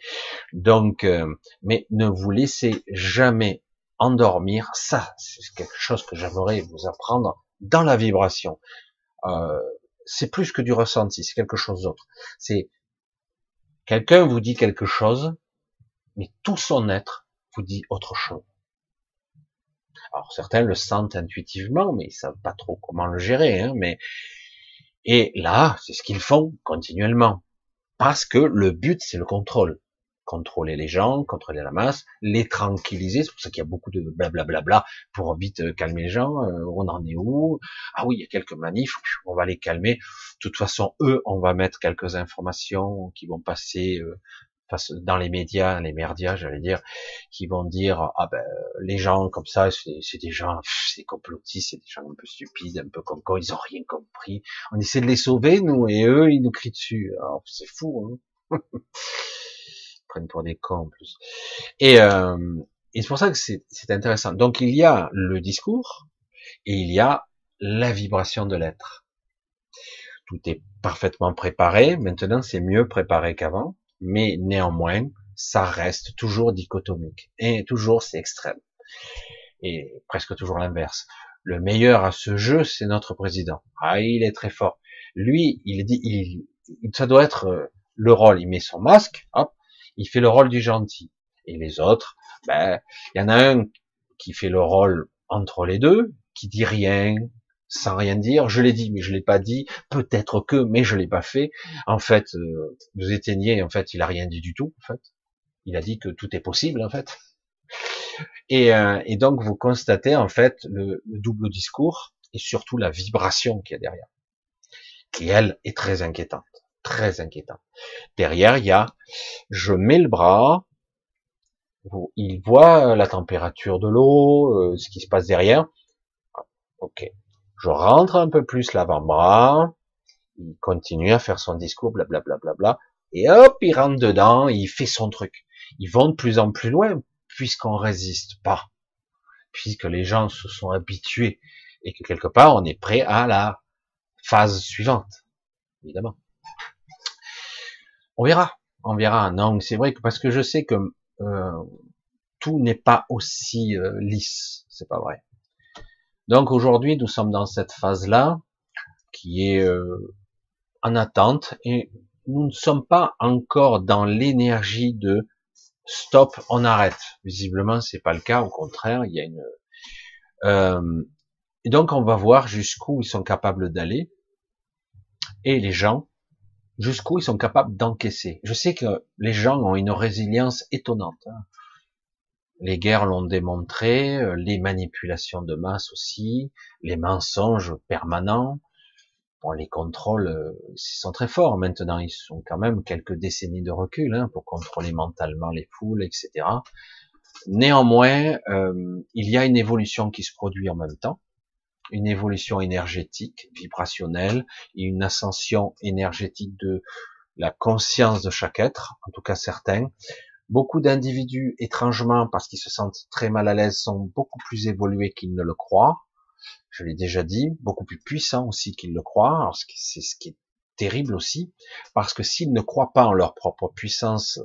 Donc, euh, mais ne vous laissez jamais endormir. Ça, c'est quelque chose que j'aimerais vous apprendre dans la vibration. Euh, c'est plus que du ressenti, c'est quelque chose d'autre. C'est quelqu'un vous dit quelque chose, mais tout son être vous dit autre chose. Alors certains le sentent intuitivement, mais ils savent pas trop comment le gérer. Hein, mais et là, c'est ce qu'ils font continuellement, parce que le but c'est le contrôle, contrôler les gens, contrôler la masse, les tranquilliser. C'est pour ça qu'il y a beaucoup de blablabla bla, pour vite euh, calmer les gens. Euh, on en est où? Ah oui, il y a quelques manifs. On va les calmer. De toute façon, eux, on va mettre quelques informations qui vont passer euh, dans les médias, les merdias, j'allais dire, qui vont dire ah ben les gens comme ça, c'est des gens, c'est complotistes, c'est des gens un peu stupides, un peu comme quoi ils ont rien compris. On essaie de les sauver nous et eux ils nous crient dessus. c'est fou. Hein ils prennent pour des cons en plus. Et, euh, et c'est pour ça que c'est intéressant. Donc il y a le discours et il y a la vibration de l'être. Tout est parfaitement préparé. Maintenant, c'est mieux préparé qu'avant mais néanmoins, ça reste toujours dichotomique. Et toujours, c'est extrême. Et presque toujours l'inverse. Le meilleur à ce jeu, c'est notre président. Ah, il est très fort. Lui, il dit, il, ça doit être euh, le rôle. Il met son masque, hop, il fait le rôle du gentil. Et les autres, ben, il y en a un qui fait le rôle entre les deux, qui dit rien, sans rien dire. Je l'ai dit, mais je l'ai pas dit. Peut-être que, mais je l'ai pas fait. En fait, euh, vous éteignez. En fait, il a rien dit du tout. En fait, il a dit que tout est possible. En fait. Et, euh, et donc vous constatez en fait le, double discours et surtout la vibration qu'il y a derrière, qui elle est très inquiétante. très inquiétant. Derrière, il y a, je mets le bras, il voit la température de l'eau, euh, ce qui se passe derrière. Ok. Je rentre un peu plus l'avant-bras, il continue à faire son discours, blablabla, bla, bla, bla, et hop, il rentre dedans, il fait son truc. Ils vont de plus en plus loin, puisqu'on résiste pas, puisque les gens se sont habitués, et que quelque part, on est prêt à la phase suivante, évidemment. On verra, on verra. Non, c'est vrai parce que je sais que euh, tout n'est pas aussi euh, lisse, c'est pas vrai. Donc aujourd'hui, nous sommes dans cette phase-là qui est euh, en attente et nous ne sommes pas encore dans l'énergie de stop, on arrête. Visiblement, c'est pas le cas. Au contraire, il y a une. Euh, et donc, on va voir jusqu'où ils sont capables d'aller et les gens jusqu'où ils sont capables d'encaisser. Je sais que les gens ont une résilience étonnante. Hein. Les guerres l'ont démontré, euh, les manipulations de masse aussi, les mensonges permanents. Bon, les contrôles, euh, ils sont très forts maintenant. Ils sont quand même quelques décennies de recul hein, pour contrôler mentalement les foules, etc. Néanmoins, euh, il y a une évolution qui se produit en même temps une évolution énergétique, vibrationnelle, et une ascension énergétique de la conscience de chaque être, en tout cas certains. Beaucoup d'individus, étrangement, parce qu'ils se sentent très mal à l'aise, sont beaucoup plus évolués qu'ils ne le croient. Je l'ai déjà dit, beaucoup plus puissants aussi qu'ils le croient. C'est ce qui est terrible aussi, parce que s'ils ne croient pas en leur propre puissance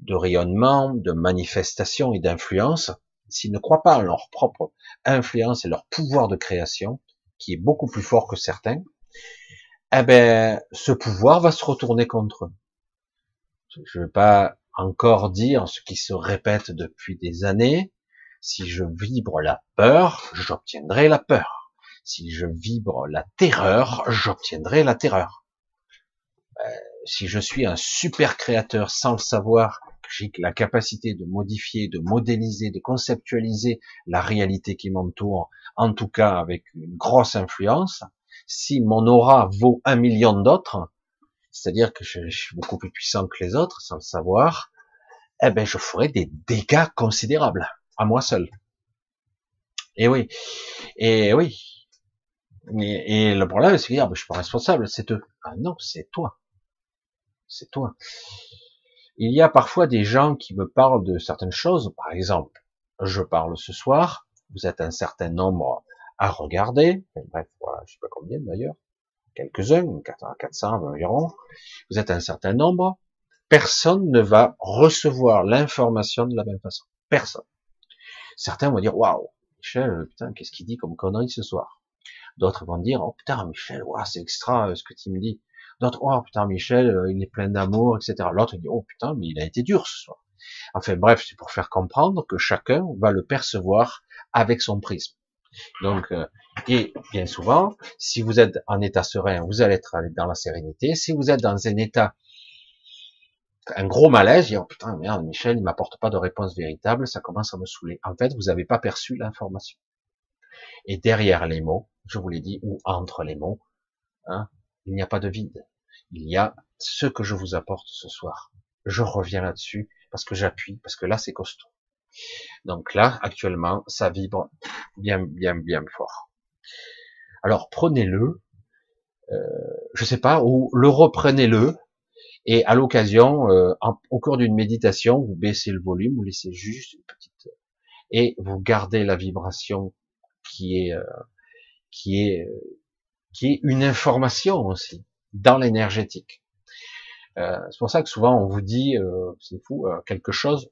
de rayonnement, de manifestation et d'influence, s'ils ne croient pas en leur propre influence et leur pouvoir de création, qui est beaucoup plus fort que certains, eh ben, ce pouvoir va se retourner contre eux. Je ne vais pas encore dire ce qui se répète depuis des années. Si je vibre la peur, j'obtiendrai la peur. Si je vibre la terreur, j'obtiendrai la terreur. Euh, si je suis un super créateur sans le savoir j'ai la capacité de modifier, de modéliser, de conceptualiser la réalité qui m'entoure, en tout cas avec une grosse influence, si mon aura vaut un million d'autres, c'est-à-dire que je, suis beaucoup plus puissant que les autres sans le savoir, eh ben je ferai des dégâts considérables à moi seul. Et oui, et oui. Et, le problème, c'est que ah, ben, je suis pas responsable, c'est eux. Ah non, c'est toi. C'est toi. Il y a parfois des gens qui me parlent de certaines choses. Par exemple, je parle ce soir, vous êtes un certain nombre à regarder, bref, voilà, je sais pas combien d'ailleurs, quelques-uns, 400 environ, vous êtes un certain nombre, personne ne va recevoir l'information de la même façon. Personne. Certains vont dire, waouh, Michel, putain, qu'est-ce qu'il dit comme connerie ce soir? D'autres vont dire, oh putain, Michel, waouh, c'est extra euh, ce que tu me dis. D'autres, oh putain, Michel, euh, il est plein d'amour, etc. L'autre, dit, oh putain, mais il a été dur ce soir. Enfin bref, c'est pour faire comprendre que chacun va le percevoir avec son prisme. Donc, euh, et bien souvent, si vous êtes en état serein, vous allez être dans la sérénité. Si vous êtes dans un état, un gros malaise, dit, oh putain, merde, Michel, il m'apporte pas de réponse véritable, ça commence à me saouler. En fait, vous n'avez pas perçu l'information. Et derrière les mots, je vous l'ai dit, ou entre les mots, hein, il n'y a pas de vide il y a ce que je vous apporte ce soir. Je reviens là-dessus parce que j'appuie, parce que là c'est costaud. Donc là, actuellement, ça vibre bien, bien, bien fort. Alors prenez-le, euh, je sais pas, ou le reprenez-le, et à l'occasion, euh, au cours d'une méditation, vous baissez le volume, vous laissez juste une petite, et vous gardez la vibration qui est, euh, qui est, qui est une information aussi dans l'énergétique. Euh, c'est pour ça que souvent on vous dit, euh, c'est fou, euh, quelque chose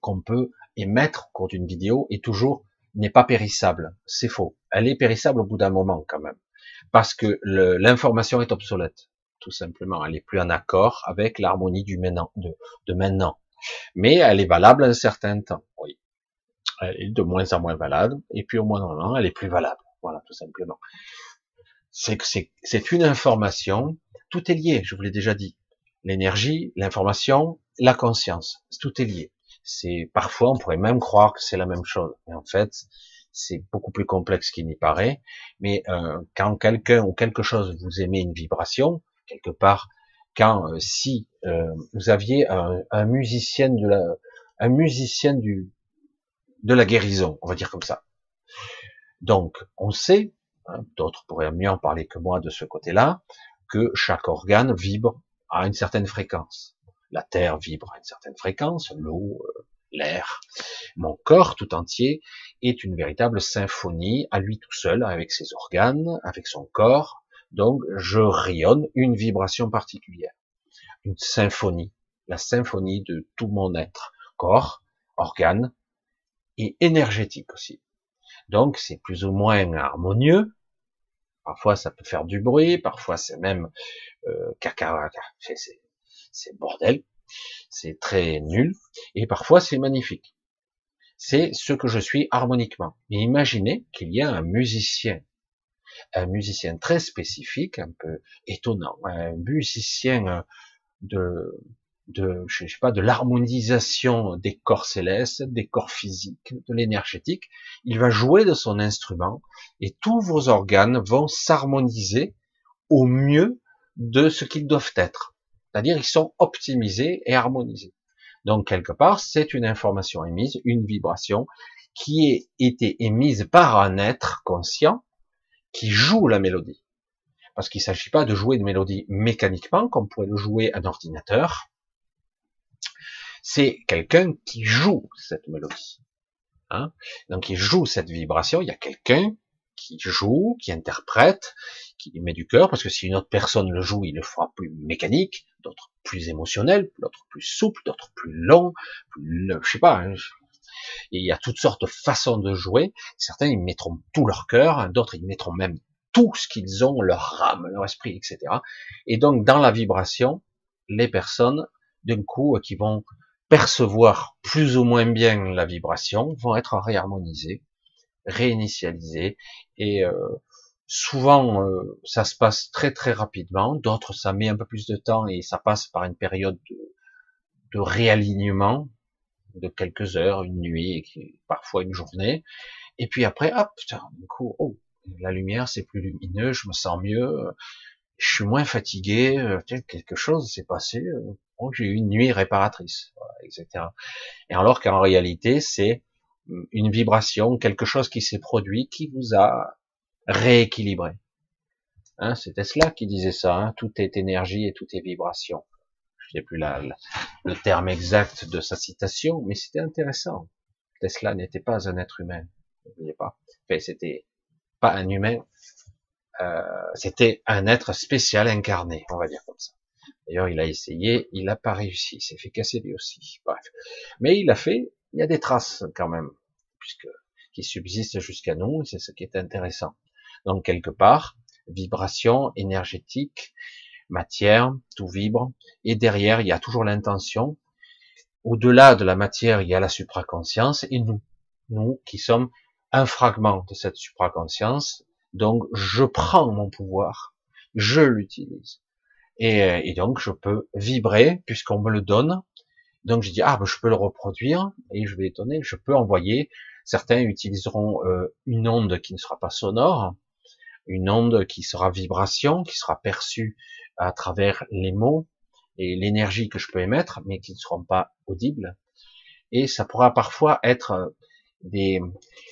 qu'on peut émettre au cours d'une vidéo et toujours n'est pas périssable. C'est faux. Elle est périssable au bout d'un moment quand même, parce que l'information est obsolète, tout simplement. Elle est plus en accord avec l'harmonie de, maintenant. Mais elle est valable un certain temps. Oui. Elle est de moins en moins valable, et puis au moins d'un moment, elle est plus valable. Voilà, tout simplement c'est une information, tout est lié, je vous l'ai déjà dit. L'énergie, l'information, la conscience, tout est lié. C'est parfois on pourrait même croire que c'est la même chose, mais en fait c'est beaucoup plus complexe qu'il n'y paraît. Mais euh, quand quelqu'un ou quelque chose vous émet une vibration, quelque part, quand euh, si euh, vous aviez un, musicien de la, un musicien du, de la guérison, on va dire comme ça. Donc, on sait, hein, d'autres pourraient mieux en parler que moi de ce côté-là, que chaque organe vibre à une certaine fréquence. La terre vibre à une certaine fréquence, l'eau, euh, l'air. Mon corps tout entier est une véritable symphonie à lui tout seul, avec ses organes, avec son corps. Donc, je rayonne une vibration particulière. Une symphonie. La symphonie de tout mon être. Corps, organes, et énergétique aussi. Donc, c'est plus ou moins harmonieux. Parfois, ça peut faire du bruit. Parfois, c'est même euh, caca, bordel c'est très nul, et parfois c'est magnifique. C'est ce que je suis harmoniquement. Mais imaginez qu'il y a un musicien, un musicien très spécifique, un peu étonnant, un musicien euh, de, de, je sais pas, de l'harmonisation des corps célestes, des corps physiques, de l'énergétique. Il va jouer de son instrument et tous vos organes vont s'harmoniser au mieux de ce qu'ils doivent être. C'est-à-dire ils sont optimisés et harmonisés. Donc quelque part, c'est une information émise, une vibration qui est été émise par un être conscient qui joue la mélodie. Parce qu'il ne s'agit pas de jouer une mélodie mécaniquement, comme pourrait le jouer un ordinateur. C'est quelqu'un qui joue cette mélodie. Hein Donc il joue cette vibration, il y a quelqu'un qui joue, qui interprète, qui met du cœur, parce que si une autre personne le joue, il le fera plus mécanique, d'autres plus émotionnel, d'autres plus souple, d'autres plus long, plus, je sais pas. Hein, il y a toutes sortes de façons de jouer. Certains ils mettront tout leur cœur, d'autres ils mettront même tout ce qu'ils ont, leur âme, leur esprit, etc. Et donc dans la vibration, les personnes d'un coup qui vont percevoir plus ou moins bien la vibration vont être réharmonisées, réinitialisées et euh, Souvent, euh, ça se passe très très rapidement. D'autres, ça met un peu plus de temps et ça passe par une période de, réalignement de quelques heures, une nuit, et parfois une journée. Et puis après, hop, putain, du coup, oh, la lumière c'est plus lumineux, je me sens mieux, je suis moins fatigué, euh, quelque chose s'est passé, euh, oh, j'ai eu une nuit réparatrice, etc. Et alors qu'en réalité, c'est une vibration, quelque chose qui s'est produit, qui vous a rééquilibré. Hein, c'est Tesla qui disait ça, hein, tout est énergie et tout est vibration. Je sais plus le terme exact de sa citation, mais c'était intéressant. Tesla n'était pas un être humain, n'oubliez pas. Enfin, c'était pas un humain, euh, c'était un être spécial incarné, on va dire comme ça. D'ailleurs, il a essayé, il n'a pas réussi, il s'est fait casser lui aussi. Bref, mais il a fait, il y a des traces quand même, puisque qui subsistent jusqu'à nous, c'est ce qui est intéressant. Donc quelque part, vibration énergétique, matière, tout vibre, et derrière il y a toujours l'intention. Au-delà de la matière, il y a la supraconscience et nous, nous qui sommes un fragment de cette supraconscience. Donc je prends mon pouvoir, je l'utilise. Et, et, donc je peux vibrer puisqu'on me le donne. Donc je dis ah ben, je peux le reproduire et je vais étonner, je peux envoyer. Certains utiliseront euh, une onde qui ne sera pas sonore, une onde qui sera vibration, qui sera perçue à travers les mots et l'énergie que je peux émettre, mais qui ne seront pas audibles. Et ça pourra parfois être des...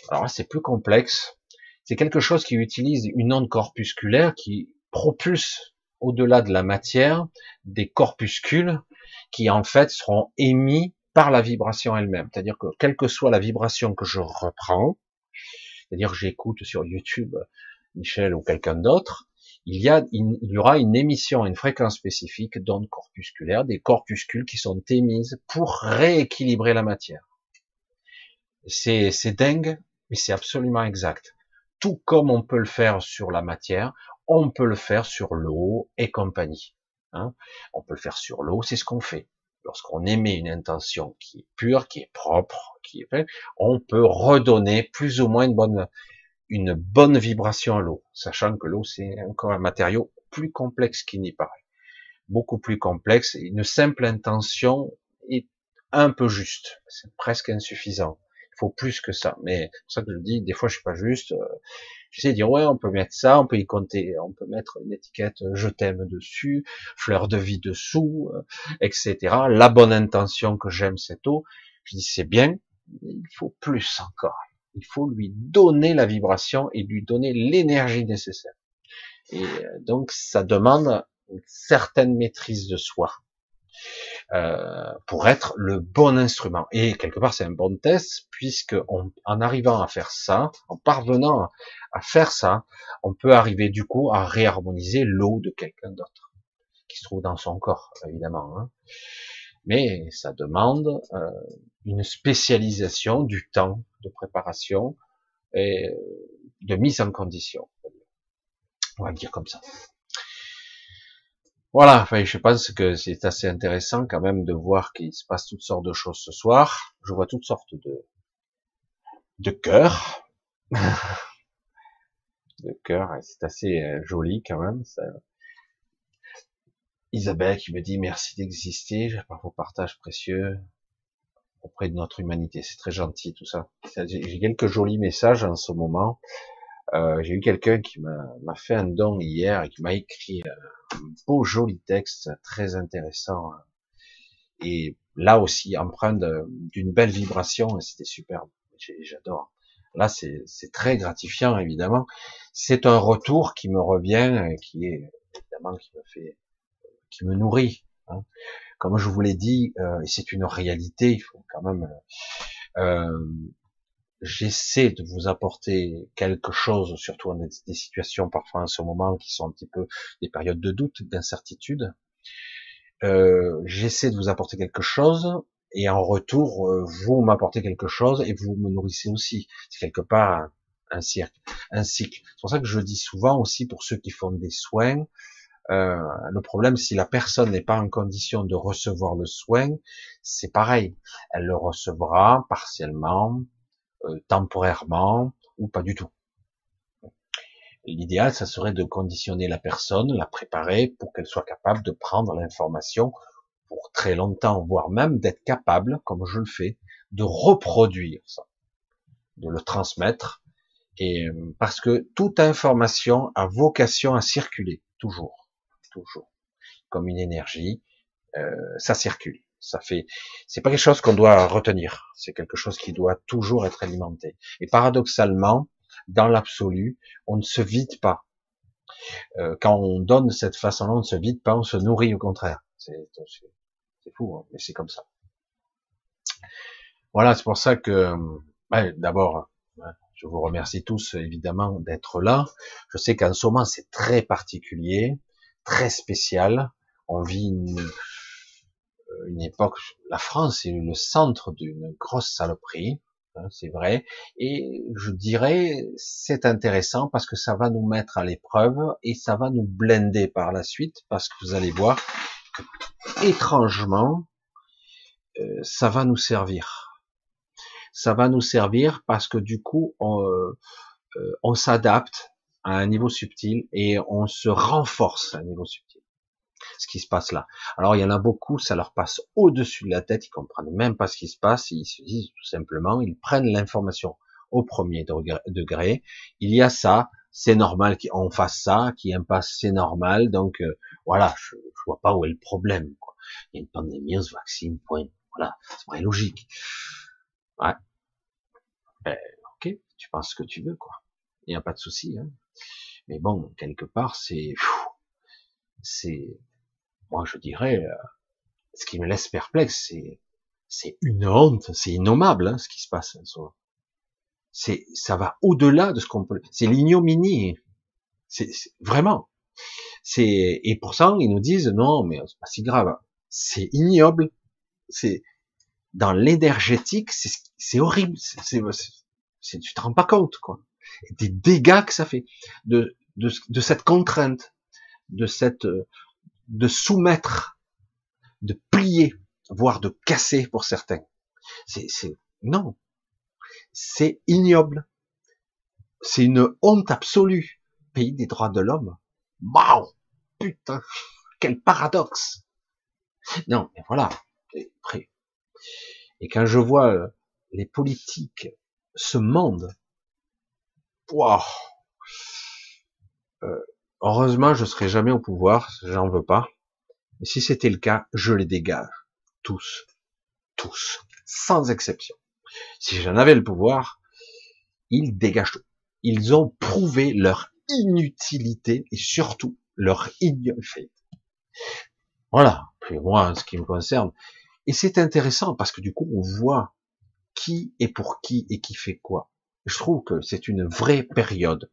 Alors c'est plus complexe. C'est quelque chose qui utilise une onde corpusculaire qui propulse au-delà de la matière des corpuscules qui en fait seront émis par la vibration elle-même. C'est-à-dire que quelle que soit la vibration que je reprends, c'est-à-dire que j'écoute sur YouTube Michel ou quelqu'un d'autre, il y, a, il y aura une émission, une fréquence spécifique d'ondes corpusculaires, des corpuscules qui sont émises pour rééquilibrer la matière. C'est, dingue, mais c'est absolument exact. Tout comme on peut le faire sur la matière, on peut le faire sur l'eau et compagnie. Hein on peut le faire sur l'eau, c'est ce qu'on fait. Lorsqu'on émet une intention qui est pure, qui est propre, qui est on peut redonner plus ou moins une bonne, une bonne vibration à l'eau, sachant que l'eau c'est encore un matériau plus complexe qu'il n'y paraît, beaucoup plus complexe. Une simple intention est un peu juste, c'est presque insuffisant. Il faut plus que ça. Mais c'est ça que je dis, des fois je suis pas juste. J'essaie de dire ouais, on peut mettre ça, on peut y compter, on peut mettre une étiquette euh, je t'aime dessus, fleur de vie dessous, euh, etc. La bonne intention que j'aime cette eau. Je dis c'est bien, mais il faut plus encore. Il faut lui donner la vibration et lui donner l'énergie nécessaire. Et euh, donc ça demande une certaine maîtrise de soi. Euh, pour être le bon instrument. Et quelque part, c'est un bon test, puisque en arrivant à faire ça, en parvenant à faire ça, on peut arriver du coup à réharmoniser l'eau de quelqu'un d'autre, qui se trouve dans son corps, évidemment. Hein. Mais ça demande euh, une spécialisation du temps de préparation et de mise en condition. On va le dire comme ça. Voilà, enfin, je pense que c'est assez intéressant quand même de voir qu'il se passe toutes sortes de choses ce soir. Je vois toutes sortes de de cœurs, de cœurs. C'est assez euh, joli quand même. Isabelle qui me dit merci d'exister par vos partages précieux auprès de notre humanité. C'est très gentil tout ça. J'ai quelques jolis messages en ce moment. Euh, j'ai eu quelqu'un qui m'a fait un don hier et qui m'a écrit euh, un beau joli texte très intéressant et là aussi empreint d'une belle vibration et c'était superbe. J'adore. Là, c'est très gratifiant évidemment. C'est un retour qui me revient, qui est évidemment qui me fait, qui me nourrit. Hein. Comme je vous l'ai dit, euh, et c'est une réalité. Il faut quand même euh, j'essaie de vous apporter quelque chose, surtout dans des situations parfois en ce moment qui sont un petit peu des périodes de doute, d'incertitude. Euh, j'essaie de vous apporter quelque chose et en retour, euh, vous m'apportez quelque chose et vous me nourrissez aussi. C'est quelque part un, cirque, un cycle. C'est pour ça que je dis souvent aussi pour ceux qui font des soins, euh, le problème, si la personne n'est pas en condition de recevoir le soin, c'est pareil. Elle le recevra partiellement, temporairement ou pas du tout. L'idéal, ça serait de conditionner la personne, la préparer pour qu'elle soit capable de prendre l'information pour très longtemps, voire même d'être capable, comme je le fais, de reproduire ça, de le transmettre, et euh, parce que toute information a vocation à circuler toujours, toujours, comme une énergie, euh, ça circule. Ça fait, c'est pas quelque chose qu'on doit retenir. C'est quelque chose qui doit toujours être alimenté. Et paradoxalement, dans l'absolu, on ne se vide pas. Euh, quand on donne de cette façon-là, on ne se vide pas, on se nourrit au contraire. C'est fou, hein, mais c'est comme ça. Voilà, c'est pour ça que, d'abord, je vous remercie tous évidemment d'être là. Je sais qu'en ce moment c'est très particulier, très spécial. On vit une, une époque, la France est le centre d'une grosse saloperie, hein, c'est vrai, et je dirais c'est intéressant parce que ça va nous mettre à l'épreuve et ça va nous blender par la suite parce que vous allez voir que étrangement euh, ça va nous servir. Ça va nous servir parce que du coup on, euh, on s'adapte à un niveau subtil et on se renforce à un niveau subtil ce qui se passe là. Alors il y en a beaucoup, ça leur passe au-dessus de la tête, ils comprennent même pas ce qui se passe, ils se disent tout simplement, ils prennent l'information au premier degré. Il y a ça, c'est normal qu'on fasse ça, qu'il y ait un c'est normal, donc euh, voilà, je, je, vois pas où est le problème. Quoi. Il y a une pandémie, on se vaccine, point. Voilà, c'est vrai logique. Ouais. Ben, ok, tu penses ce que tu veux, quoi. Il n'y a pas de souci. Hein. Mais bon, quelque part, c'est, c'est, moi je dirais, euh, ce qui me laisse perplexe, c'est c'est une honte, c'est innommable hein, ce qui se passe. C'est ça va au-delà de ce qu'on peut. C'est l'ignominie. C'est vraiment. C'est et pourtant ils nous disent non mais c'est pas si grave. C'est ignoble. C'est dans l'énergétique, c'est horrible. C'est tu te rends pas compte quoi. Des dégâts que ça fait de de, de cette contrainte, de cette de soumettre, de plier, voire de casser pour certains. C'est, non, c'est ignoble. C'est une honte absolue. Pays des droits de l'homme. Waouh, putain, quel paradoxe. Non, mais voilà. Et quand je vois euh, les politiques, ce monde, waouh, Euh, heureusement, je serai jamais au pouvoir, j'en veux pas. Et si c'était le cas, je les dégage. Tous. Tous. Sans exception. Si j'en avais le pouvoir, ils dégagent tout. Ils ont prouvé leur inutilité et surtout leur ignominie. Voilà. Puis moi, ce qui me concerne. Et c'est intéressant parce que du coup, on voit qui est pour qui et qui fait quoi. Je trouve que c'est une vraie période,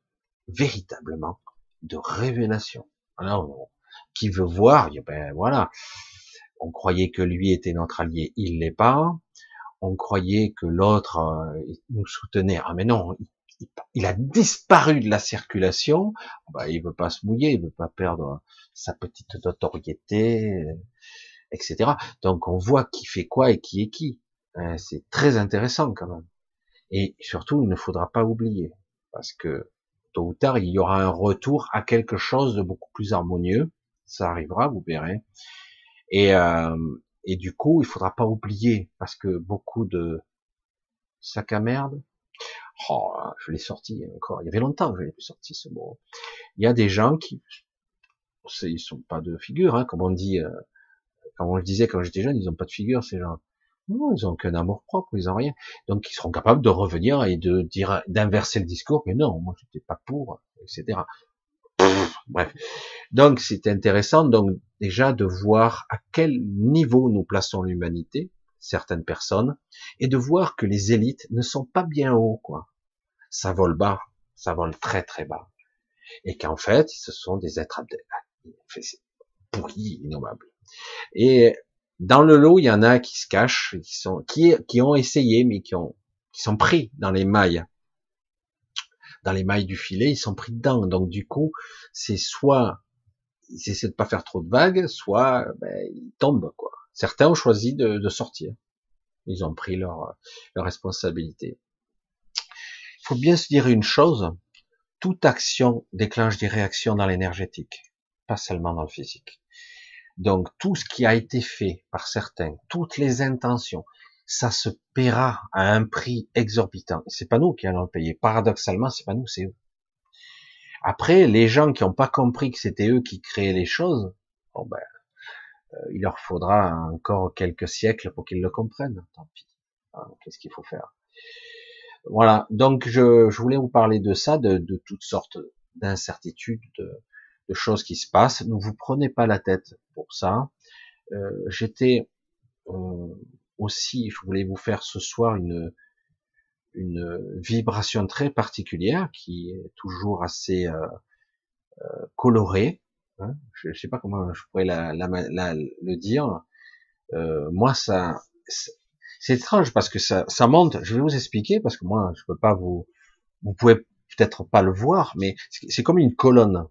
véritablement, de révélation. Alors, qui veut voir, ben voilà. On croyait que lui était notre allié, il l'est pas. On croyait que l'autre euh, nous soutenait. Ah mais non, il, a disparu de la circulation. Ben, il veut pas se mouiller, il veut pas perdre sa petite notoriété, etc. Donc on voit qui fait quoi et qui est qui. Euh, c'est très intéressant quand même. Et surtout, il ne faudra pas oublier, parce que tôt ou tard, il y aura un retour à quelque chose de beaucoup plus harmonieux. Ça arrivera, vous verrez. Et, euh, et du coup, il faudra pas oublier, parce que beaucoup de sac à merde, oh, je l'ai sorti encore, il y avait longtemps que je l'ai sorti ce mot. Il y a des gens qui, ils sont pas de figure, hein, comme on dit, euh, comme on le disait quand j'étais jeune, ils ont pas de figure ces gens. Non, ils ont qu'un amour propre, ils ont rien. Donc ils seront capables de revenir et de dire, d'inverser le discours, mais non, moi j'étais pas pour, etc. bref. Donc c'est intéressant, donc déjà de voir à quel niveau nous plaçons l'humanité, certaines personnes, et de voir que les élites ne sont pas bien haut, quoi. Ça vole bas, ça vole très très bas. Et qu'en fait, ce sont des êtres pourris, innommables. Et dans le lot, il y en a qui se cachent, qui sont, qui, qui ont essayé, mais qui ont, qui sont pris dans les mailles, dans les mailles du filet, ils sont pris dedans. Donc du coup, c'est soit ils essaient de pas faire trop de vagues, soit ben, ils tombent quoi. Certains ont choisi de, de sortir. Ils ont pris leur, leur responsabilité. Il faut bien se dire une chose toute action déclenche des réactions dans l'énergétique, pas seulement dans le physique. Donc tout ce qui a été fait par certains, toutes les intentions, ça se paiera à un prix exorbitant. C'est pas nous qui allons le payer. Paradoxalement, c'est pas nous, c'est eux. Après, les gens qui n'ont pas compris que c'était eux qui créaient les choses, bon ben, euh, il leur faudra encore quelques siècles pour qu'ils le comprennent. Tant pis. Hein, qu'est-ce qu'il faut faire? Voilà. Donc, je, voulais vous parler de ça, de, de toutes sortes d'incertitudes, de, de choses qui se passent. Ne vous prenez pas la tête pour ça. Euh, J'étais euh, aussi, je voulais vous faire ce soir une une vibration très particulière qui est toujours assez euh, euh colorée. Hein. je ne sais pas comment je pourrais la, la, la, le dire. Euh, moi, ça, c'est étrange parce que ça, ça monte. Je vais vous expliquer parce que moi, je peux pas vous, vous pouvez peut-être pas le voir, mais c'est comme une colonne.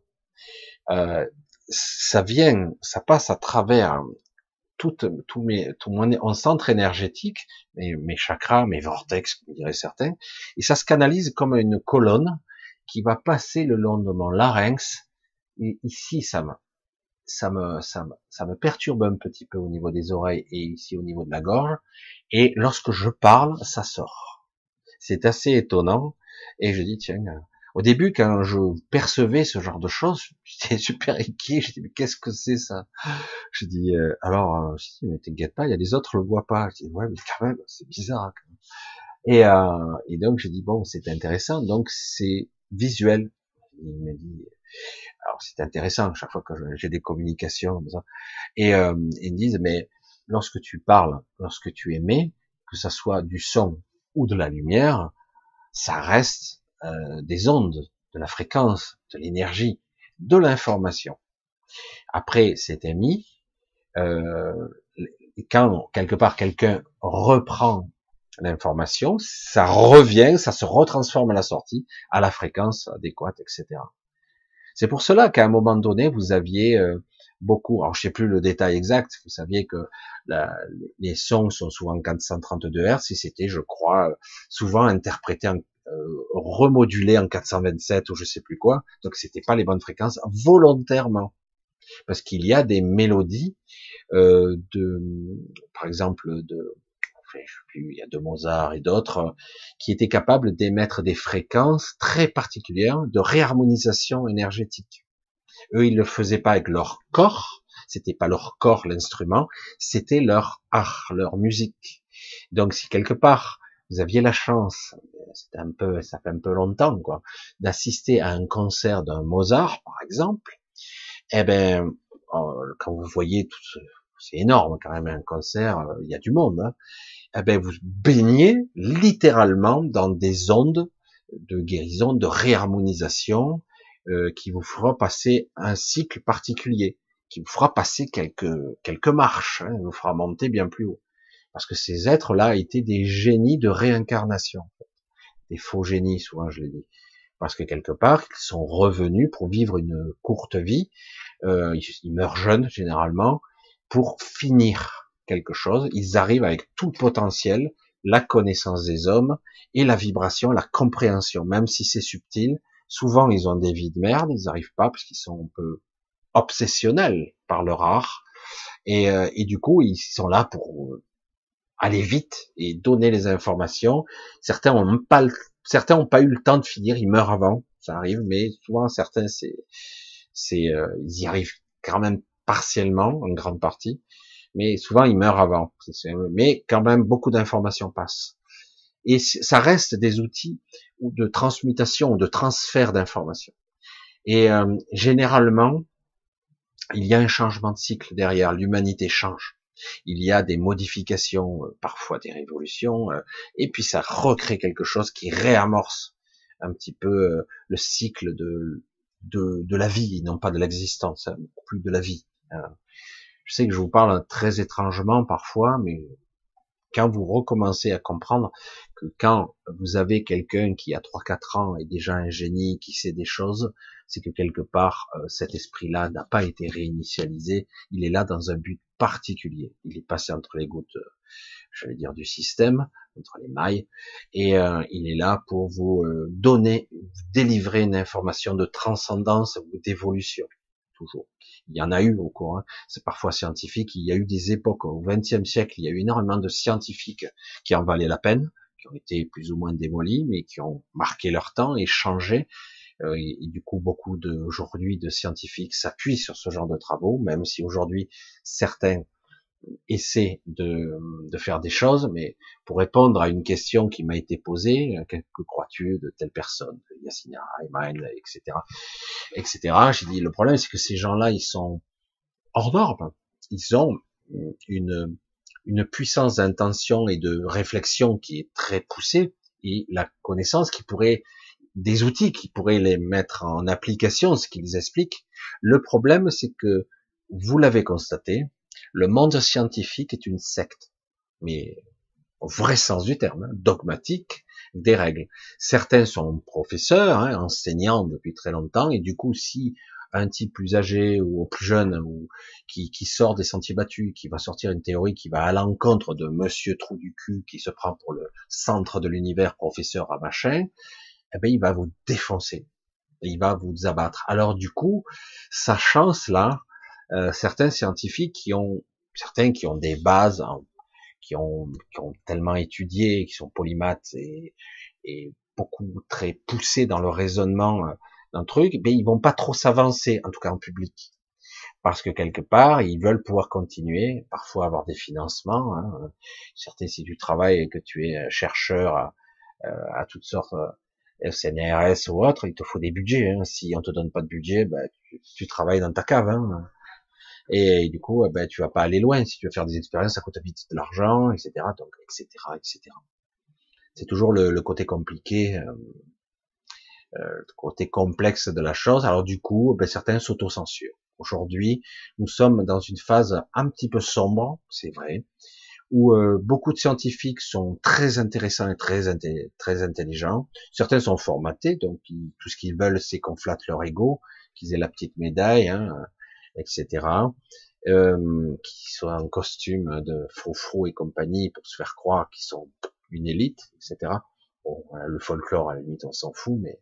Euh, ça vient, ça passe à travers tout, tout, mes, tout mon, centre énergétique, mes, mes chakras, mes vortex, comme diraient certains, et ça se canalise comme une colonne qui va passer le long de mon larynx, et ici, ça me, ça me, ça me, ça me perturbe un petit peu au niveau des oreilles et ici au niveau de la gorge, et lorsque je parle, ça sort. C'est assez étonnant, et je dis, tiens, au début, quand je percevais ce genre de choses, j'étais super inquiet. Je mais qu'est-ce que c'est ça? Je dis euh, alors, euh, dis mais t'inquiète pas, il y a des autres le voient pas. Je dis ouais mais quand même, c'est bizarre. Et, euh, et donc je dis bon, c'est intéressant. Donc c'est visuel. Il me dit alors c'est intéressant chaque fois que j'ai des communications comme ça. Et euh, ils disent mais lorsque tu parles, lorsque tu émets, que ça soit du son ou de la lumière, ça reste euh, des ondes, de la fréquence, de l'énergie, de l'information. Après, c'est émis. Euh, quand quelque part quelqu'un reprend l'information, ça revient, ça se retransforme à la sortie, à la fréquence adéquate, etc. C'est pour cela qu'à un moment donné, vous aviez euh, beaucoup, alors je sais plus le détail exact, vous saviez que la, les sons sont souvent 432 Hz, et c'était, je crois, souvent interprété en euh, remodulé en 427 ou je sais plus quoi. Donc c'était pas les bonnes fréquences volontairement, parce qu'il y a des mélodies euh, de, par exemple, de, il y a de Mozart et d'autres, qui étaient capables d'émettre des fréquences très particulières de réharmonisation énergétique. Eux, ils le faisaient pas avec leur corps, c'était pas leur corps l'instrument, c'était leur art, leur musique. Donc si quelque part vous aviez la chance, c'était un peu, ça fait un peu longtemps quoi, d'assister à un concert d'un Mozart par exemple, eh ben quand vous voyez tout ce, c'est énorme quand même un concert, il y a du monde. Hein. Eh ben vous baignez littéralement dans des ondes de guérison, de réharmonisation, euh, qui vous fera passer un cycle particulier, qui vous fera passer quelques quelques marches, hein, vous fera monter bien plus haut. Parce que ces êtres-là étaient des génies de réincarnation, des faux génies, souvent je l'ai dit. Parce que quelque part, ils sont revenus pour vivre une courte vie. Euh, ils meurent jeunes généralement, pour finir quelque chose, ils arrivent avec tout le potentiel, la connaissance des hommes et la vibration, la compréhension, même si c'est subtil. Souvent, ils ont des vies de merde, ils n'arrivent pas parce qu'ils sont un peu obsessionnels par leur art. Et, euh, et du coup, ils sont là pour euh, aller vite et donner les informations. Certains ont pas, certains ont pas eu le temps de finir, ils meurent avant, ça arrive, mais souvent certains, c'est, c'est, euh, ils y arrivent quand même partiellement, en grande partie, mais souvent ils meurent avant. Mais quand même, beaucoup d'informations passent. Et ça reste des outils de transmutation, de transfert d'informations. Et euh, généralement, il y a un changement de cycle derrière. L'humanité change. Il y a des modifications, euh, parfois des révolutions, euh, et puis ça recrée quelque chose qui réamorce un petit peu le cycle de, de, de la vie, non pas de l'existence, hein, plus de la vie. Euh, je sais que je vous parle très étrangement parfois, mais quand vous recommencez à comprendre que quand vous avez quelqu'un qui a 3-4 ans est déjà un génie, qui sait des choses, c'est que quelque part euh, cet esprit-là n'a pas été réinitialisé, il est là dans un but particulier. Il est passé entre les gouttes, euh, je vais dire, du système, entre les mailles, et il est là pour vous donner, vous délivrer une information de transcendance ou d'évolution, toujours il y en a eu au cours, hein. c'est parfois scientifique, il y a eu des époques au XXe siècle, il y a eu énormément de scientifiques qui en valaient la peine, qui ont été plus ou moins démolis, mais qui ont marqué leur temps et changé. Euh, et, du coup, beaucoup d'aujourd'hui de scientifiques s'appuient sur ce genre de travaux, même si aujourd'hui certains essaie de, de, faire des choses, mais pour répondre à une question qui m'a été posée, euh, que, crois-tu de telle personne, Yassina, Ayman, etc., etc. J'ai dit le problème c'est que ces gens-là ils sont hors normes, ils ont une une puissance d'intention et de réflexion qui est très poussée et la connaissance qui pourrait des outils qui pourraient les mettre en application, ce qu'ils expliquent. Le problème, c'est que vous l'avez constaté, le monde scientifique est une secte, mais au vrai sens du terme, hein, dogmatique, des règles. Certains sont professeurs, hein, enseignants depuis très longtemps, et du coup, si un type plus âgé ou plus jeune ou qui, sort des sentiers battus, qui va sortir une théorie qui va à l'encontre de Monsieur Trou du cul qui se prend pour le centre de l'univers, professeur à machin, eh ben il va vous défoncer, il va vous abattre. Alors du coup, sa chance là, euh, certains scientifiques qui ont, certains qui ont des bases, hein, qui, ont, qui ont tellement étudié, qui sont polymathes et, et beaucoup très poussés dans le raisonnement euh, d'un truc, mais ils vont pas trop s'avancer, en tout cas en public, parce que quelque part ils veulent pouvoir continuer, parfois avoir des financements. Hein. Certains, si tu travailles et que tu es chercheur à, euh, à toutes sortes CNRS ou autre, il te faut des budgets. Hein. Si on te donne pas de budget, bah, tu, travailles dans ta cave. Hein. Et du coup, ben, tu vas pas aller loin. Si tu veux faire des expériences, ça coûte vite de l'argent, etc. Donc, etc., etc. C'est toujours le, le, côté compliqué, euh, euh, le côté complexe de la chose. Alors du coup, ben, certains s'autocensurent. Aujourd'hui, nous sommes dans une phase un petit peu sombre, c'est vrai, où euh, beaucoup de scientifiques sont très intéressants et très, très intelligents. Certains sont formatés, donc tout ce qu'ils veulent, c'est qu'on flatte leur ego, qu'ils aient la petite médaille. Hein, etc. Euh, qui sont en costume de froufrou et compagnie pour se faire croire qu'ils sont une élite, etc. Bon, le folklore, à la limite, on s'en fout, mais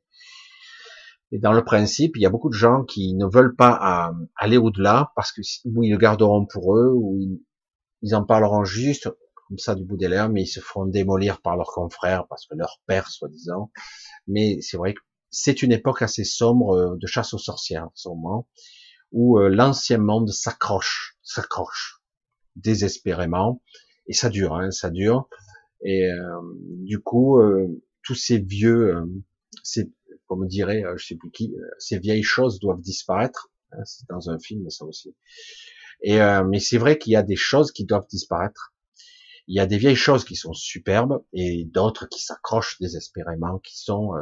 et dans le principe, il y a beaucoup de gens qui ne veulent pas euh, aller au-delà parce que ou ils le garderont pour eux, ou ils, en parleront juste, comme ça du bout des lèvres, mais ils se feront démolir par leurs confrères parce que leur père, soi-disant. Mais c'est vrai que c'est une époque assez sombre euh, de chasse aux sorcières, en ce moment, où euh, l'ancien monde s'accroche, s'accroche désespérément, et ça dure, hein, ça dure. Et euh, du coup, tous ces vieux, ces, comme dirait, je sais plus qui, ces vieilles choses doivent disparaître. Hein, c'est dans un film, ça aussi. Et mais c'est vrai qu'il y a des choses qui doivent disparaître. Il y a des vieilles choses qui sont superbes et d'autres qui s'accrochent désespérément, qui sont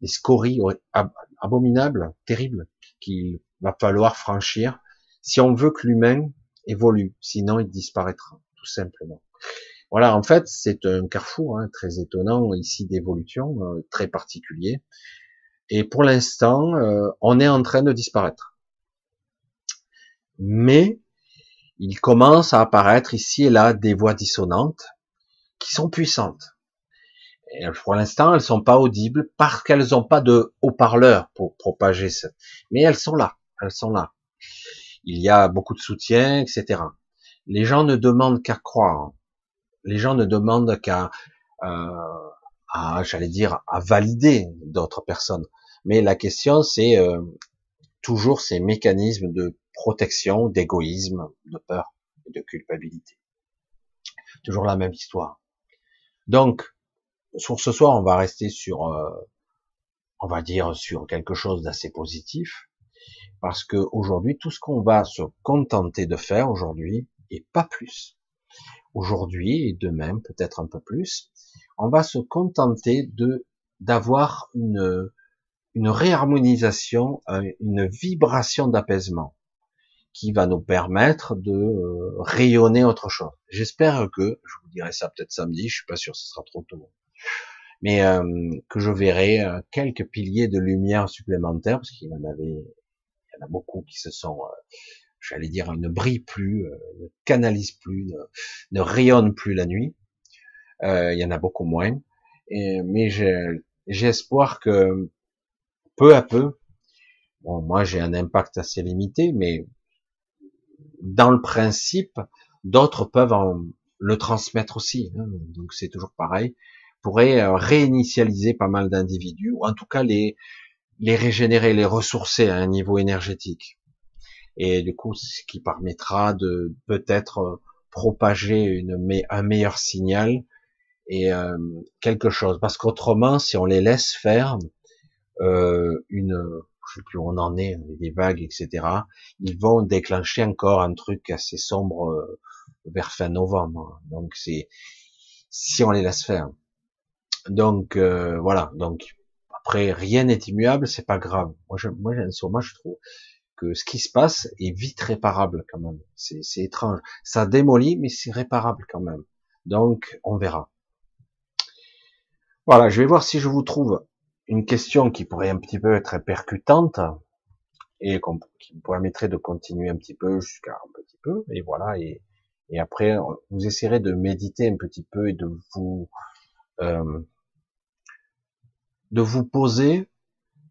des scories abominables, terribles, qu'il va falloir franchir si on veut que l'humain évolue. Sinon, il disparaîtra, tout simplement. Voilà, en fait, c'est un carrefour hein, très étonnant ici d'évolution, euh, très particulier. Et pour l'instant, euh, on est en train de disparaître. Mais il commence à apparaître ici et là des voix dissonantes qui sont puissantes. Et pour l'instant, elles sont pas audibles parce qu'elles n'ont pas de haut-parleur pour propager ça. Mais elles sont là, elles sont là. Il y a beaucoup de soutien, etc. Les gens ne demandent qu'à croire. Les gens ne demandent qu'à, euh, j'allais dire, à valider d'autres personnes. Mais la question, c'est euh, toujours ces mécanismes de protection, d'égoïsme, de peur et de culpabilité. Toujours la même histoire. Donc, sur ce soir, on va rester sur, euh, on va dire, sur quelque chose d'assez positif, parce que aujourd'hui, tout ce qu'on va se contenter de faire aujourd'hui, et pas plus. Aujourd'hui et demain, peut-être un peu plus, on va se contenter de d'avoir une une réharmonisation, euh, une vibration d'apaisement qui va nous permettre de euh, rayonner autre chose. J'espère que, je vous dirai ça peut-être samedi, je suis pas sûr, ce sera trop tôt mais euh, que je verrai euh, quelques piliers de lumière supplémentaires, parce qu'il y en avait, il y en a beaucoup qui se sont, euh, j'allais dire, ne brillent plus, ne canalisent plus, ne, rayonnent plus la nuit. il y en a beaucoup moins, et, mais j'ai espoir que peu à peu, bon, moi j'ai un impact assez limité, mais dans le principe, d'autres peuvent en, le transmettre aussi. Hein, donc c'est toujours pareil pourrait euh, réinitialiser pas mal d'individus, ou en tout cas les, les régénérer, les ressourcer à un niveau énergétique. Et du coup, ce qui permettra de peut-être euh, propager une, un meilleur signal et euh, quelque chose. Parce qu'autrement, si on les laisse faire, euh, une, je sais plus où on en est, des vagues, etc., ils vont déclencher encore un truc assez sombre vers fin novembre. Donc c'est si on les laisse faire. Donc euh, voilà. Donc après, rien n'est immuable, c'est pas grave. Moi, je, moi, moi, je trouve que ce qui se passe est vite réparable quand même. C'est étrange. Ça démolit, mais c'est réparable quand même. Donc, on verra. Voilà, je vais voir si je vous trouve une question qui pourrait un petit peu être percutante et qui me permettrait de continuer un petit peu jusqu'à un petit peu. Et voilà. Et, après, vous essaierez de méditer un petit peu et de vous euh, de vous poser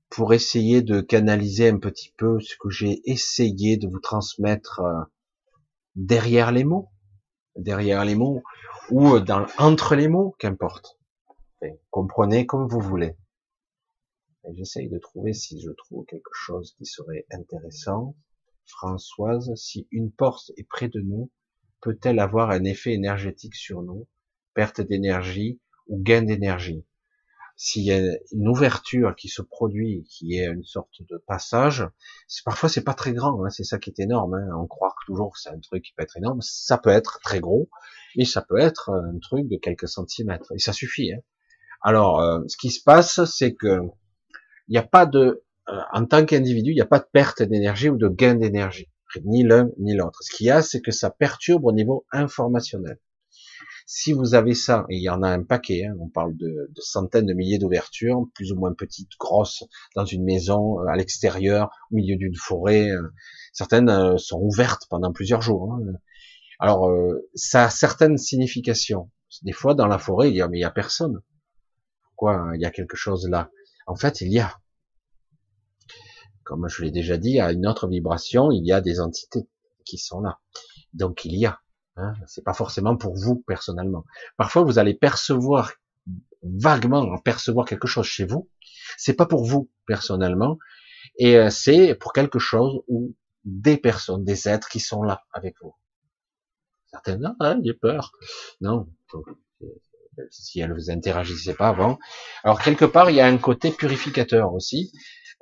pour essayer de canaliser un petit peu ce que j'ai essayé de vous transmettre euh, derrière les mots, derrière les mots ou dans entre les mots, qu'importe. comprenez comme vous voulez. J'essaye de trouver si je trouve quelque chose qui serait intéressant. Françoise, si une porte est près de nous, peut-elle avoir un effet énergétique sur nous, perte d'énergie ou gain d'énergie? S'il y a une ouverture qui se produit, qui est une sorte de passage, parfois c'est pas très grand, hein, c'est ça qui est énorme. Hein, on croit toujours que c'est un truc qui peut être énorme, ça peut être très gros, et ça peut être un truc de quelques centimètres, et ça suffit. Hein. Alors, euh, ce qui se passe, c'est que n'y a pas de, euh, en tant qu'individu, il n'y a pas de perte d'énergie ou de gain d'énergie, ni l'un ni l'autre. Ce qu'il y a, c'est que ça perturbe au niveau informationnel. Si vous avez ça, et il y en a un paquet, hein, on parle de, centaines de milliers d'ouvertures, plus ou moins petites, grosses, dans une maison, euh, à l'extérieur, au milieu d'une forêt, euh, certaines sont ouvertes pendant plusieurs jours. Hein. Alors, ça a certaines significations. Des fois, dans la forêt, il y a, mais il y a personne. Pourquoi il y a quelque chose là? En fait, il y a. Comme je l'ai déjà dit, à une autre vibration, il y a des entités qui sont là. Donc, il y a. Hein, c'est pas forcément pour vous personnellement. Parfois, vous allez percevoir vaguement percevoir quelque chose chez vous. C'est pas pour vous personnellement, et euh, c'est pour quelque chose ou des personnes, des êtres qui sont là avec vous. Certaines, ah, j'ai peur. Non, si elles vous interagissaient pas avant. Alors quelque part, il y a un côté purificateur aussi.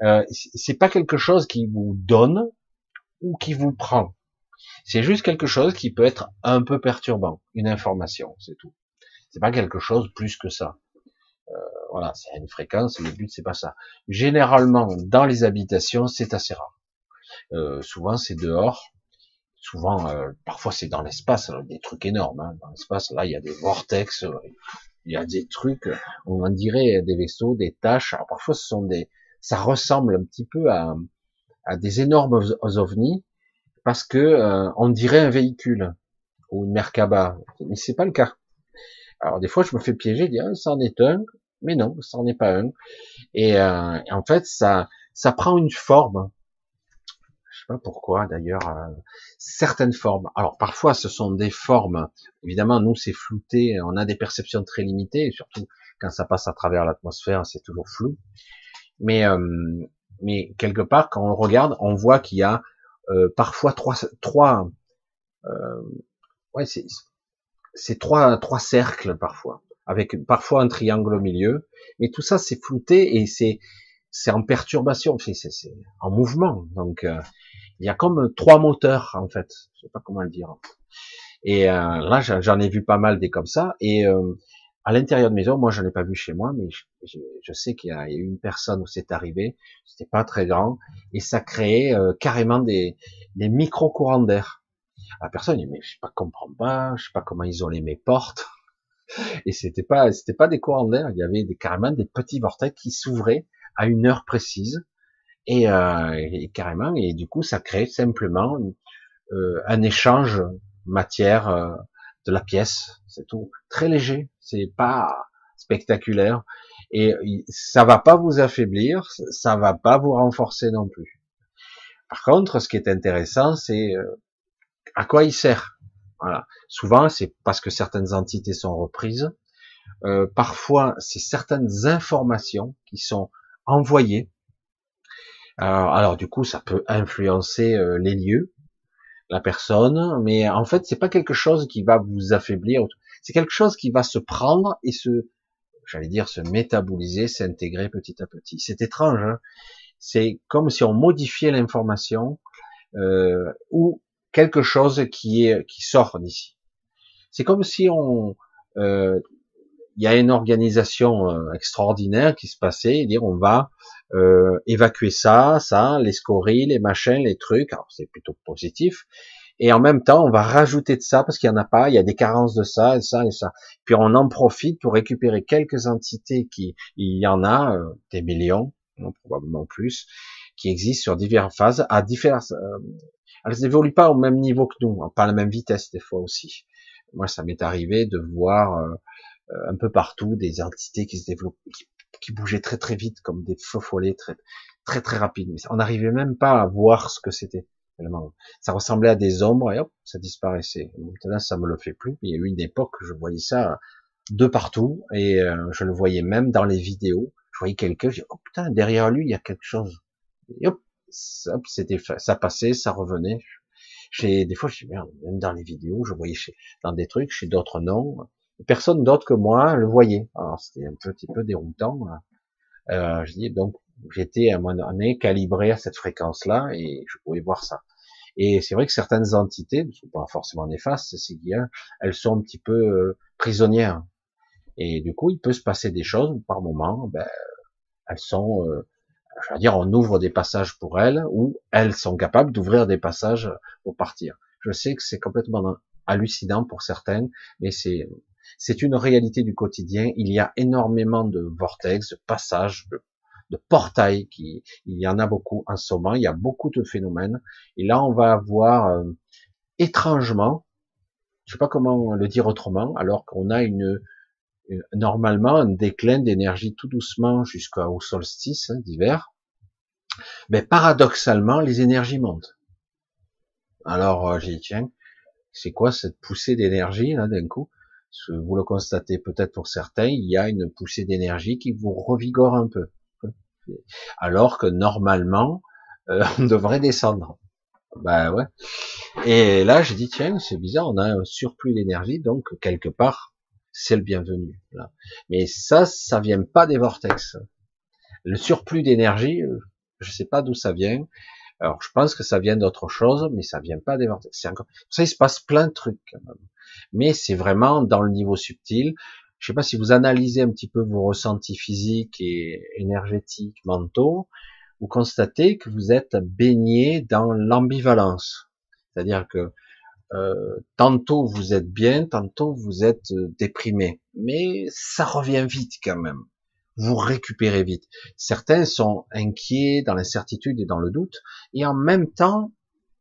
Euh, c'est pas quelque chose qui vous donne ou qui vous prend. C'est juste quelque chose qui peut être un peu perturbant, une information, c'est tout. C'est pas quelque chose plus que ça. Euh, voilà, c'est une fréquence. Le but c'est pas ça. Généralement, dans les habitations, c'est assez rare. Euh, souvent, c'est dehors. Souvent, euh, parfois, c'est dans l'espace. Des trucs énormes. Hein. Dans l'espace, là, il y a des vortex. Il y a des trucs. On dirait des vaisseaux, des tâches. Alors parfois, ce sont des. Ça ressemble un petit peu à, à des énormes ovnis parce que euh, on dirait un véhicule ou une Merkaba, mais c'est pas le cas. Alors des fois je me fais piéger, je ça en est un, mais non, ça en est pas un. Et, euh, en fait ça ça prend une forme. Pas pourquoi d'ailleurs euh, certaines formes. Alors parfois ce sont des formes. Évidemment nous c'est flouté, on a des perceptions très limitées, surtout quand ça passe à travers l'atmosphère c'est toujours flou. Mais mais quelque part quand on regarde, on voit qu'il y a euh, parfois trois, trois, euh, ouais, c'est, trois, trois cercles parfois, avec parfois un triangle au milieu, mais tout ça c'est flouté et c'est, c'est en perturbation, c'est en mouvement, donc euh, il y a comme trois moteurs en fait, je sais pas comment le dire. Et euh, là, j'en ai vu pas mal des comme ça. Et euh, à l'intérieur de maison, moi, j'en ai pas vu chez moi, mais je, sais qu'il y, a eu une personne où c'est arrivé. C'était pas très grand et ça créait euh, carrément des, des micro courants d'air. La personne mais je pas comprends pas, je sais pas comment isoler mes portes. Et c'était pas c'était pas des courants d'air, il y avait des, carrément des petits vortex qui s'ouvraient à une heure précise et, euh, carrément et du coup ça crée simplement euh, un échange matière euh, de la pièce, c'est tout, très léger, c'est pas spectaculaire et ça va pas vous affaiblir, ça va pas vous renforcer non plus. Par contre, ce qui est intéressant, c'est euh, à quoi il sert. Voilà. Souvent, c'est parce que certaines entités sont reprises. Euh, parfois, c'est certaines informations qui sont envoyées. Alors, alors, du coup, ça peut influencer euh, les lieux, la personne, mais en fait, c'est pas quelque chose qui va vous affaiblir. C'est quelque chose qui va se prendre et se, j'allais dire, se métaboliser, s'intégrer petit à petit. C'est étrange. Hein c'est comme si on modifiait l'information euh, ou quelque chose qui est qui sort d'ici. C'est comme si on euh, il y a une organisation euh, extraordinaire qui se passait, dire on va euh, évacuer ça, ça, les scories, les machins, les trucs, alors c'est plutôt positif, et en même temps on va rajouter de ça parce qu'il y en a pas, il y a des carences de ça et ça et ça, puis on en profite pour récupérer quelques entités qui, il y en a euh, des millions, probablement plus, qui existent sur diverses phases, à diverses, euh, elles n'évoluent pas au même niveau que nous, pas à la même vitesse des fois aussi. Moi, ça m'est arrivé de voir euh, un peu partout des entités qui se développent, qui, bougeaient très très vite, comme des feux follets très très très rapides. Mais on n'arrivait même pas à voir ce que c'était. Ça ressemblait à des ombres et hop, ça disparaissait. Maintenant, ça me le fait plus. Il y a eu une époque, je voyais ça de partout et euh, je le voyais même dans les vidéos je voyais quelqu'un, je dis, oh putain, derrière lui, il y a quelque chose. Et hop, c'était, ça passait, ça revenait. J'ai, des fois, je dis, merde, même dans les vidéos, je voyais chez, dans des trucs, chez d'autres non. Personne d'autre que moi le voyait. Alors, c'était un petit peu déroutant. Euh, je dis, donc, j'étais à un moment calibré à cette fréquence-là et je pouvais voir ça. Et c'est vrai que certaines entités ne sont pas forcément néfastes, c'est bien, elles sont un petit peu euh, prisonnières. Et du coup, il peut se passer des choses par moment, ben, elles sont, euh, je veux dire, on ouvre des passages pour elles, ou elles sont capables d'ouvrir des passages pour partir. Je sais que c'est complètement hallucinant pour certaines, mais c'est c'est une réalité du quotidien. Il y a énormément de vortex, de passages, de, portails, qui, il y en a beaucoup en ce moment. Il y a beaucoup de phénomènes. Et là, on va avoir euh, étrangement, je sais pas comment le dire autrement, alors qu'on a une normalement un déclin d'énergie tout doucement jusqu'au solstice hein, d'hiver, mais paradoxalement les énergies montent. Alors euh, j'ai dit tiens, C'est quoi cette poussée d'énergie là d'un coup? Vous le constatez peut-être pour certains, il y a une poussée d'énergie qui vous revigore un peu, alors que normalement euh, on devrait descendre. Ben ouais. Et là, j'ai dit tiens, c'est bizarre, on a un surplus d'énergie, donc quelque part, c'est le bienvenu. Mais ça, ça vient pas des vortex. Le surplus d'énergie, euh, je sais pas d'où ça vient. Alors, je pense que ça vient d'autre chose, mais ça vient pas des vortex. Ça, il se passe plein de trucs. Quand même. Mais c'est vraiment dans le niveau subtil. Je sais pas si vous analysez un petit peu vos ressentis physiques et énergétiques, mentaux, vous constatez que vous êtes baigné dans l'ambivalence. C'est-à-dire que euh, tantôt vous êtes bien, tantôt vous êtes euh, déprimé. Mais ça revient vite quand même. Vous récupérez vite. Certains sont inquiets dans l'incertitude et dans le doute, et en même temps,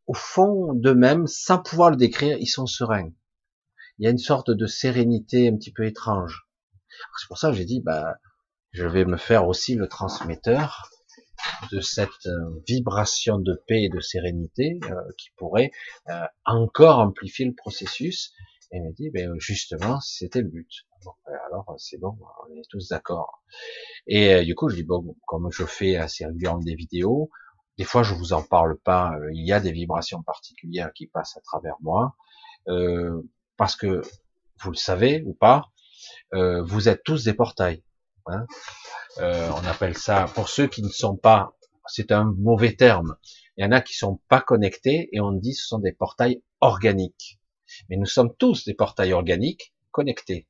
au fond d'eux-mêmes, sans pouvoir le décrire, ils sont sereins. Il y a une sorte de sérénité un petit peu étrange. C'est pour ça que j'ai dit, bah, je vais me faire aussi le transmetteur de cette euh, vibration de paix et de sérénité euh, qui pourrait euh, encore amplifier le processus. Et me dit, ben justement, c'était le but. Alors c'est bon, on est tous d'accord. Et du coup, je dis bon, comme je fais assez régulièrement des vidéos, des fois je vous en parle pas. il y a des vibrations particulières qui passent à travers moi, parce que vous le savez ou pas, vous êtes tous des portails. Hein euh, on appelle ça, pour ceux qui ne sont pas, c'est un mauvais terme. Il y en a qui sont pas connectés et on dit ce sont des portails organiques. Mais nous sommes tous des portails organiques connectés.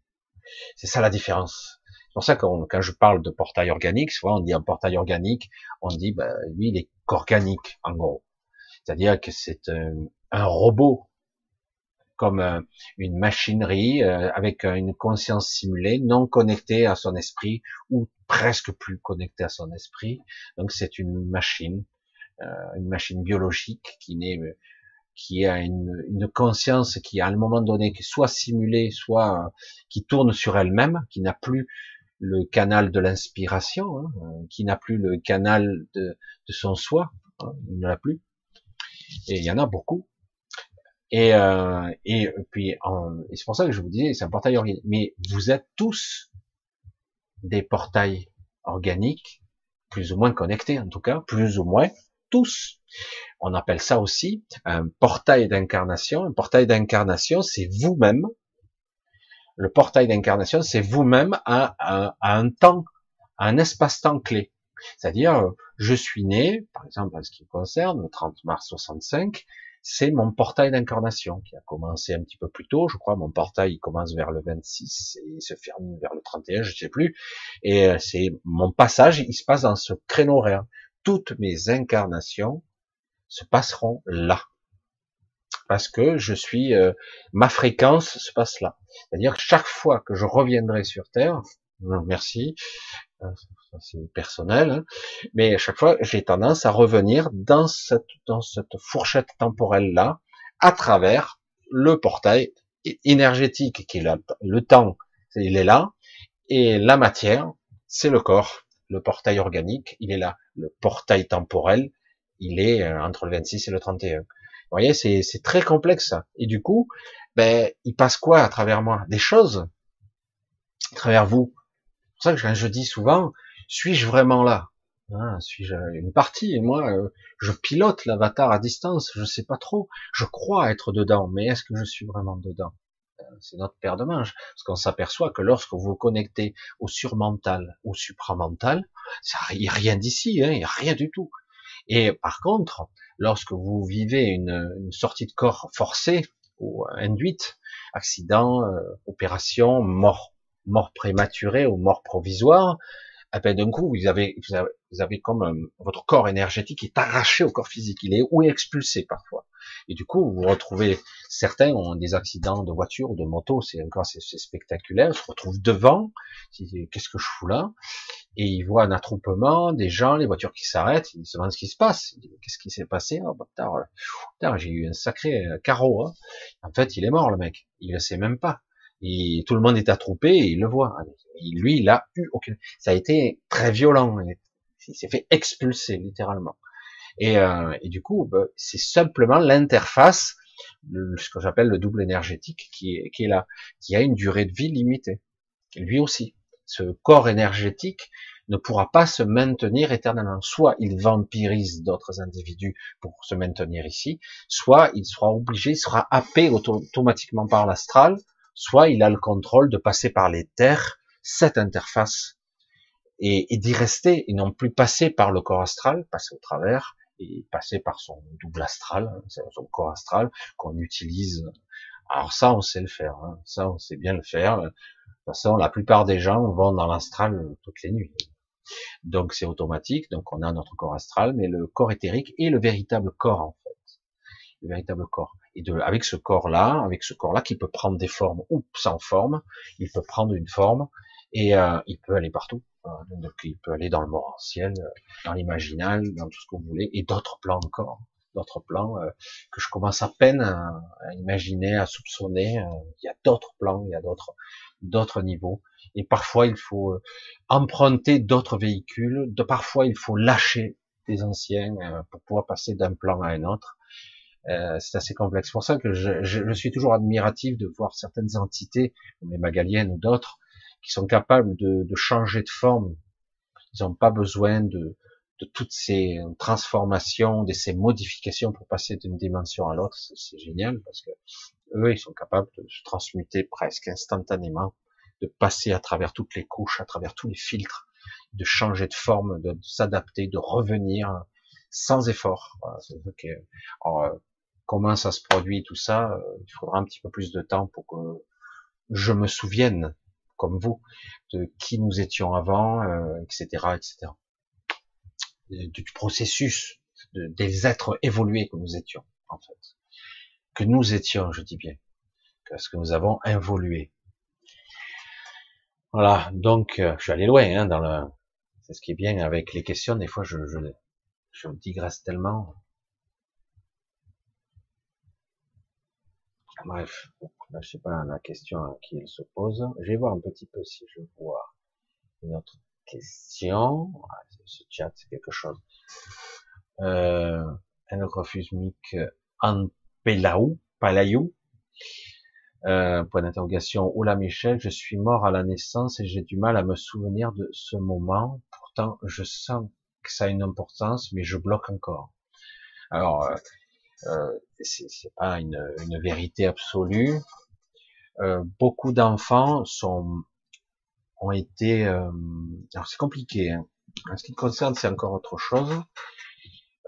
C'est ça la différence. C'est pour ça que quand je parle de portail organique, souvent on dit un portail organique, on dit bah, lui il est qu'organique en gros. C'est-à-dire que c'est un robot comme euh, une machinerie euh, avec une conscience simulée, non connectée à son esprit ou presque plus connectée à son esprit. Donc c'est une machine, euh, une machine biologique qui n'est qui a une, une, conscience qui à un moment donné qui soit simulée, soit qui tourne sur elle-même, qui n'a plus le canal de l'inspiration, hein, qui n'a plus le canal de, de son soi, hein, il ne l'a plus. Et il y en a beaucoup. Et, euh, et puis, et c'est pour ça que je vous disais, c'est un portail organique. Mais vous êtes tous des portails organiques, plus ou moins connectés en tout cas, plus ou moins tous. On appelle ça aussi un portail d'incarnation. Un portail d'incarnation, c'est vous-même. Le portail d'incarnation, c'est vous-même à, un temps, un espace-temps clé. C'est-à-dire, je suis né, par exemple, en ce qui me concerne, le 30 mars 65, c'est mon portail d'incarnation qui a commencé un petit peu plus tôt, je crois. Mon portail il commence vers le 26 et se ferme vers le 31, je sais plus. Et euh, c'est mon passage, il se passe dans ce créneau horaire. Toutes mes incarnations se passeront là, parce que je suis, euh, ma fréquence se passe là. C'est-à-dire que chaque fois que je reviendrai sur Terre, merci, c'est personnel, hein. mais à chaque fois, j'ai tendance à revenir dans cette, dans cette fourchette temporelle-là, à travers le portail énergétique qui est là, le temps, il est là, et la matière, c'est le corps, le portail organique, il est là, le portail temporel, il est euh, entre le 26 et le 31. Vous voyez, c'est très complexe. Et du coup, ben, il passe quoi à travers moi? Des choses à travers vous. C'est pour ça que je dis souvent, suis-je vraiment là? Hein, Suis-je une partie? Et moi, euh, je pilote l'avatar à distance. Je sais pas trop. Je crois être dedans, mais est-ce que je suis vraiment dedans? Euh, C'est notre paire de manches, parce qu'on s'aperçoit que lorsque vous vous connectez au surmental, au supramental, il n'y a rien d'ici, hein, il n'y a rien du tout. Et par contre, lorsque vous vivez une, sortie de corps forcée ou induite, accident, euh, opération, mort, mort prématurée ou mort provisoire, eh ben, d'un coup, vous avez, vous avez, comme euh, votre corps énergétique est arraché au corps physique, il est ou expulsé parfois. Et du coup, vous vous retrouvez, certains ont des accidents de voiture ou de moto, c'est encore c'est spectaculaire, ils se retrouvent devant, qu'est-ce que je fous là? Et ils voient un attroupement, des gens, les voitures qui s'arrêtent, ils se demandent ce qui se passe, qu'est-ce qui s'est passé? Oh, bah, j'ai eu un sacré euh, carreau. Hein. En fait, il est mort le mec, il le sait même pas. Et tout le monde est attroupé et il le voit. lui, il a eu aucune. Ça a été très violent. Il s'est fait expulser littéralement. Et, euh, et du coup, bah, c'est simplement l'interface ce que j'appelle le double énergétique qui est, qui est là, qui a une durée de vie limitée. Lui aussi, ce corps énergétique ne pourra pas se maintenir éternellement. Soit il vampirise d'autres individus pour se maintenir ici, soit il sera obligé, il sera happé automatiquement par l'astral, soit il a le contrôle de passer par les terres, cette interface, et, et d'y rester, et non plus passer par le corps astral, passer au travers, et passer par son double astral, hein, son corps astral, qu'on utilise. Alors ça, on sait le faire, hein. ça, on sait bien le faire. De toute façon, la plupart des gens vont dans l'astral toutes les nuits. Donc c'est automatique, donc on a notre corps astral, mais le corps éthérique est le véritable corps en fait, le véritable corps. Et de, avec ce corps-là, avec ce corps-là qui peut prendre des formes ou sans forme, il peut prendre une forme et euh, il peut aller partout. Donc il peut aller dans le morantiel, dans l'imaginal, dans tout ce que vous voulez, et d'autres plans encore, d'autres plans euh, que je commence à peine à, imaginer, à soupçonner. Euh, il y a d'autres plans, il y a d'autres d'autres niveaux. Et parfois il faut euh, emprunter d'autres véhicules. De parfois il faut lâcher des anciens pour pouvoir passer d'un plan à un autre. C'est assez complexe. C'est pour ça que je, je, suis toujours admiratif de voir certaines entités, comme les Magaliennes ou d'autres, qui sont capables de, de changer de forme. Ils n'ont pas besoin de, de, toutes ces transformations, de ces modifications pour passer d'une dimension à l'autre. C'est génial parce que eux, ils sont capables de se transmuter presque instantanément, de passer à travers toutes les couches, à travers tous les filtres, de changer de forme, de, s'adapter, de revenir sans effort. Euh, comment ça se produit tout ça euh, Il faudra un petit peu plus de temps pour que je me souvienne comme vous, de qui nous étions avant, etc., euh, etc. Du processus des êtres évolués que nous étions, en fait. Que nous étions, je dis bien. Parce que nous avons évolué. Voilà, donc euh, je suis allé loin hein, dans le. C'est ce qui est bien avec les questions. Des fois, je, je, je digresse tellement. Bref, je sais pas la question à qui elle se pose. Je vais voir un petit peu si je vois une autre question. Ah, ce chat, c'est quelque chose. Euh, elle refuse Mick en Pelaou, Palayou. Euh, point d'interrogation. Oula Michel, je suis mort à la naissance et j'ai du mal à me souvenir de ce moment. Pourtant, je sens que ça a une importance, mais je bloque encore. Alors, euh, euh, c'est pas une, une, vérité absolue. Euh, beaucoup d'enfants sont ont été. Euh, alors c'est compliqué. Hein. En ce qui te concerne, c'est encore autre chose.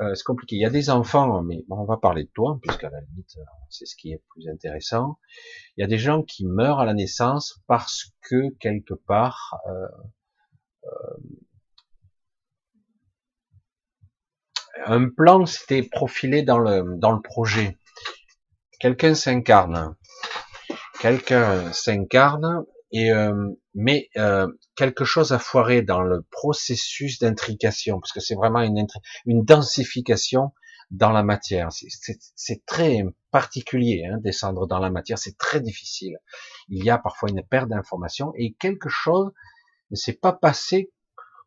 Euh, c'est compliqué. Il y a des enfants, mais bon, on va parler de toi, puisqu'à la limite, euh, c'est ce qui est plus intéressant. Il y a des gens qui meurent à la naissance parce que quelque part, euh, un plan s'était profilé dans le, dans le projet. Quelqu'un s'incarne. Quelqu'un s'incarne et euh, mais euh, quelque chose a foiré dans le processus d'intrication, parce que c'est vraiment une, une densification dans la matière. C'est très particulier, hein, descendre dans la matière, c'est très difficile. Il y a parfois une perte d'information et quelque chose ne s'est pas passé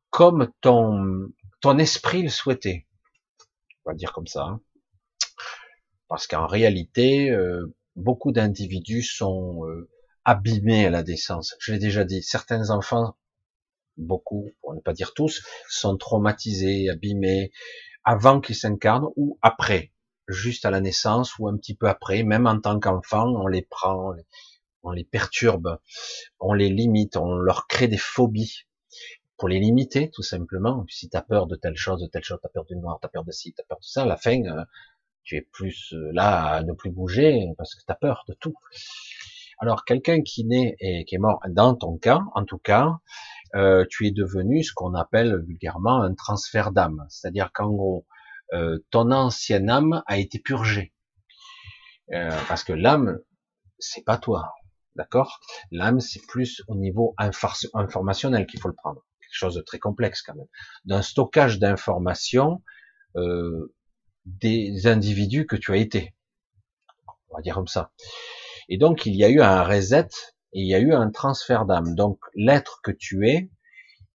comme ton, ton esprit le souhaitait on va dire comme ça. Hein. Parce qu'en réalité, euh, beaucoup d'individus sont euh, abîmés à la décence. Je l'ai déjà dit, certains enfants, beaucoup, pour ne pas dire tous, sont traumatisés, abîmés, avant qu'ils s'incarnent ou après, juste à la naissance ou un petit peu après, même en tant qu'enfant, on les prend, on les perturbe, on les limite, on leur crée des phobies pour les limiter, tout simplement. Si tu as peur de telle chose, de telle chose, tu as peur du noir, tu as peur de ci, tu as peur de ça, à la fin, euh, tu es plus euh, là à ne plus bouger parce que tu as peur de tout. Alors, quelqu'un qui naît et qui est mort, dans ton cas, en tout cas, euh, tu es devenu ce qu'on appelle vulgairement un transfert d'âme. C'est-à-dire qu'en gros, ton ancienne âme a été purgée. parce que l'âme, c'est pas toi. D'accord? L'âme, c'est plus au niveau informationnel qu'il faut le prendre chose de très complexe quand même, d'un stockage d'informations euh, des individus que tu as été. On va dire comme ça. Et donc il y a eu un reset et il y a eu un transfert d'âme. Donc l'être que tu es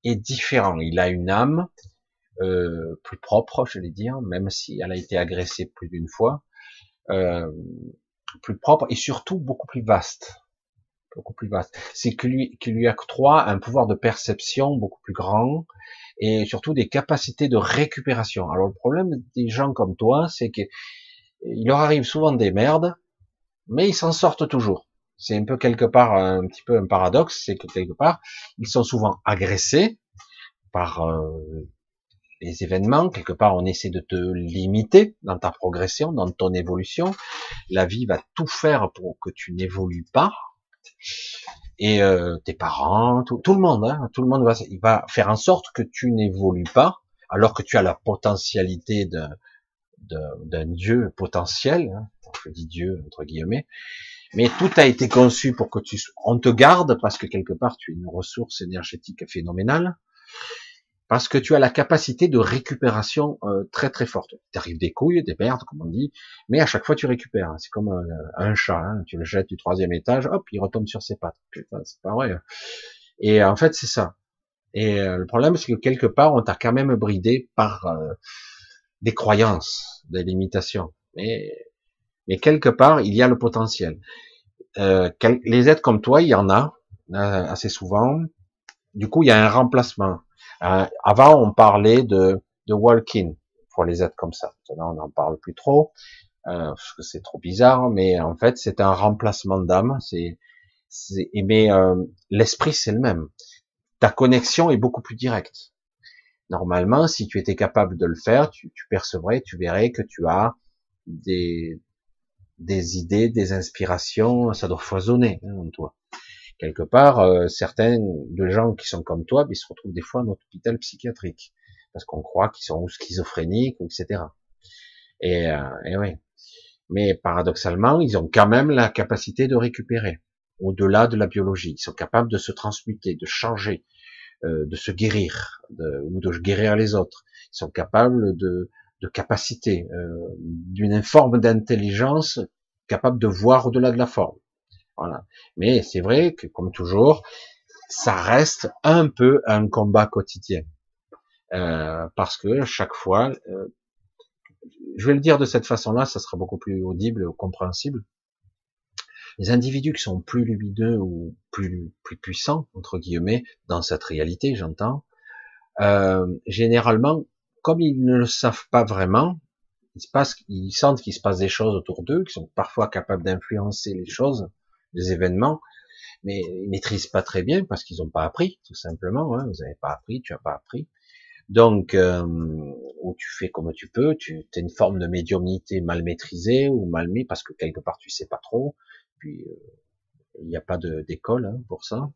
est différent. Il a une âme euh, plus propre, je vais dire, même si elle a été agressée plus d'une fois. euh, plus propre et surtout beaucoup plus vaste. Beaucoup plus vaste. C'est que lui, qui lui octroie un pouvoir de perception beaucoup plus grand et surtout des capacités de récupération. Alors le problème des gens comme toi, c'est que il leur arrive souvent des merdes, mais ils s'en sortent toujours. C'est un peu quelque part un petit peu un paradoxe, c'est que quelque part ils sont souvent agressés par euh, les événements, quelque part on essaie de te limiter dans ta progression, dans ton évolution. La vie va tout faire pour que tu n'évolues pas. Et euh, tes parents, tout, le monde, hein, tout le monde va, il va faire en sorte que tu n'évolues pas, alors que tu as la potentialité d'un Dieu potentiel. Hein, je dis Dieu entre guillemets, mais tout a été conçu pour que tu, on te garde parce que quelque part tu es une ressource énergétique phénoménale parce que tu as la capacité de récupération euh, très très forte. T'arrives des couilles, des merdes, comme on dit, mais à chaque fois tu récupères. C'est comme un, chat, hein. tu le jettes du troisième étage, hop, il retombe sur ses pattes. C'est pas vrai. Hein. Et en fait, c'est ça. Et euh, le problème, c'est que quelque part, on t'a quand même bridé par euh, des croyances, des limitations. Mais, mais quelque part, il y a le potentiel. les êtres comme toi, il y en a assez souvent. Du coup, il y a un remplacement euh, avant, on parlait de, de walk-in pour les êtres comme ça. Maintenant, on n'en parle plus trop euh, parce que c'est trop bizarre, mais en fait, c'est un remplacement d'âme. C'est, mais euh, l'esprit, c'est le même. Ta connexion est beaucoup plus directe. Normalement, si tu étais capable de le faire, tu, tu percevrais, tu verrais que tu as des, des idées, des inspirations, ça doit foisonner hein, en toi quelque part, euh, certains de gens qui sont comme toi, ils se retrouvent des fois en hôpital psychiatrique parce qu'on croit qu'ils sont schizophréniques, etc. Et, euh, et oui. Mais paradoxalement, ils ont quand même la capacité de récupérer au-delà de la biologie. Ils sont capables de se transmuter, de changer, euh, de se guérir, ou de guérir les autres. Ils sont capables de, de capacité, euh, d'une forme d'intelligence capable de voir au-delà de la forme. Voilà. Mais c'est vrai que, comme toujours, ça reste un peu un combat quotidien. Euh, parce que chaque fois, euh, je vais le dire de cette façon-là, ça sera beaucoup plus audible et compréhensible. Les individus qui sont plus lumineux ou plus, puissants, entre guillemets, dans cette réalité, j'entends, euh, généralement, comme ils ne le savent pas vraiment, il se passe, ils sentent qu'il se passe des choses autour d'eux, qui sont parfois capables d'influencer les choses, les événements, mais ils maîtrisent pas très bien parce qu'ils n'ont pas appris, tout simplement. Hein. Vous n'avez pas appris, tu as pas appris. Donc, euh, ou tu fais comme tu peux, tu as une forme de médiumnité mal maîtrisée ou mal mis parce que quelque part tu sais pas trop. Puis euh, il n'y a pas d'école hein, pour ça.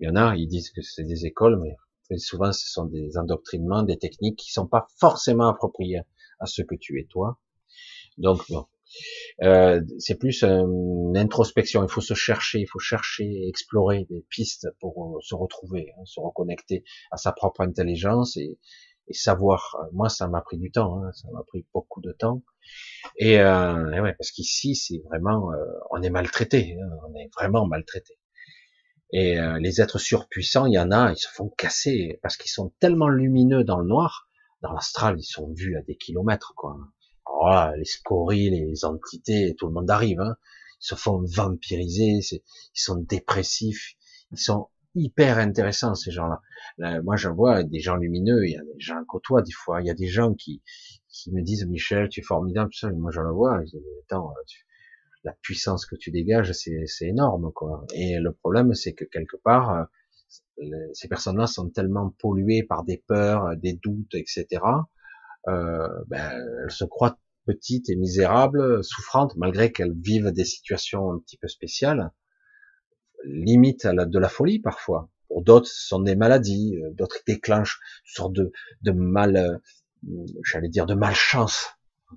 Il y en a, ils disent que c'est des écoles, mais souvent ce sont des endoctrinements, des techniques qui sont pas forcément appropriées à ce que tu es toi. Donc bon, euh, c'est plus une introspection. Il faut se chercher, il faut chercher, explorer des pistes pour euh, se retrouver, hein, se reconnecter à sa propre intelligence et, savoir. Moi, ça m'a pris du temps, hein, ça m'a pris beaucoup de temps. Et, euh, ouais, parce qu'ici, c'est vraiment, on est maltraité, hein, on est vraiment maltraité. Et les êtres surpuissants, il y en a, ils se font casser parce qu'ils sont tellement lumineux dans le noir, dans l'astral, ils sont vus à des kilomètres, quoi les scories, les entités, tout le monde arrive. Hein. Ils se font vampiriser, ils sont dépressifs, ils sont hyper intéressants ces gens-là. moi, je vois des gens lumineux, il y a des gens côtoient des fois, il y a des gens qui, qui me disent Michel, tu es formidable, ça. moi je le vois. Attends, la puissance que tu dégages, c'est énorme, quoi. Et le problème, c'est que quelque part, ces personnes-là sont tellement polluées par des peurs, des doutes, etc. Euh, ben, se croient petites et misérables, souffrantes, malgré qu'elles vivent des situations un petit peu spéciales, limite à la, de la folie parfois. Pour d'autres, ce sont des maladies, euh, d'autres déclenchent une sorte de, de mal, euh, j'allais dire de malchance.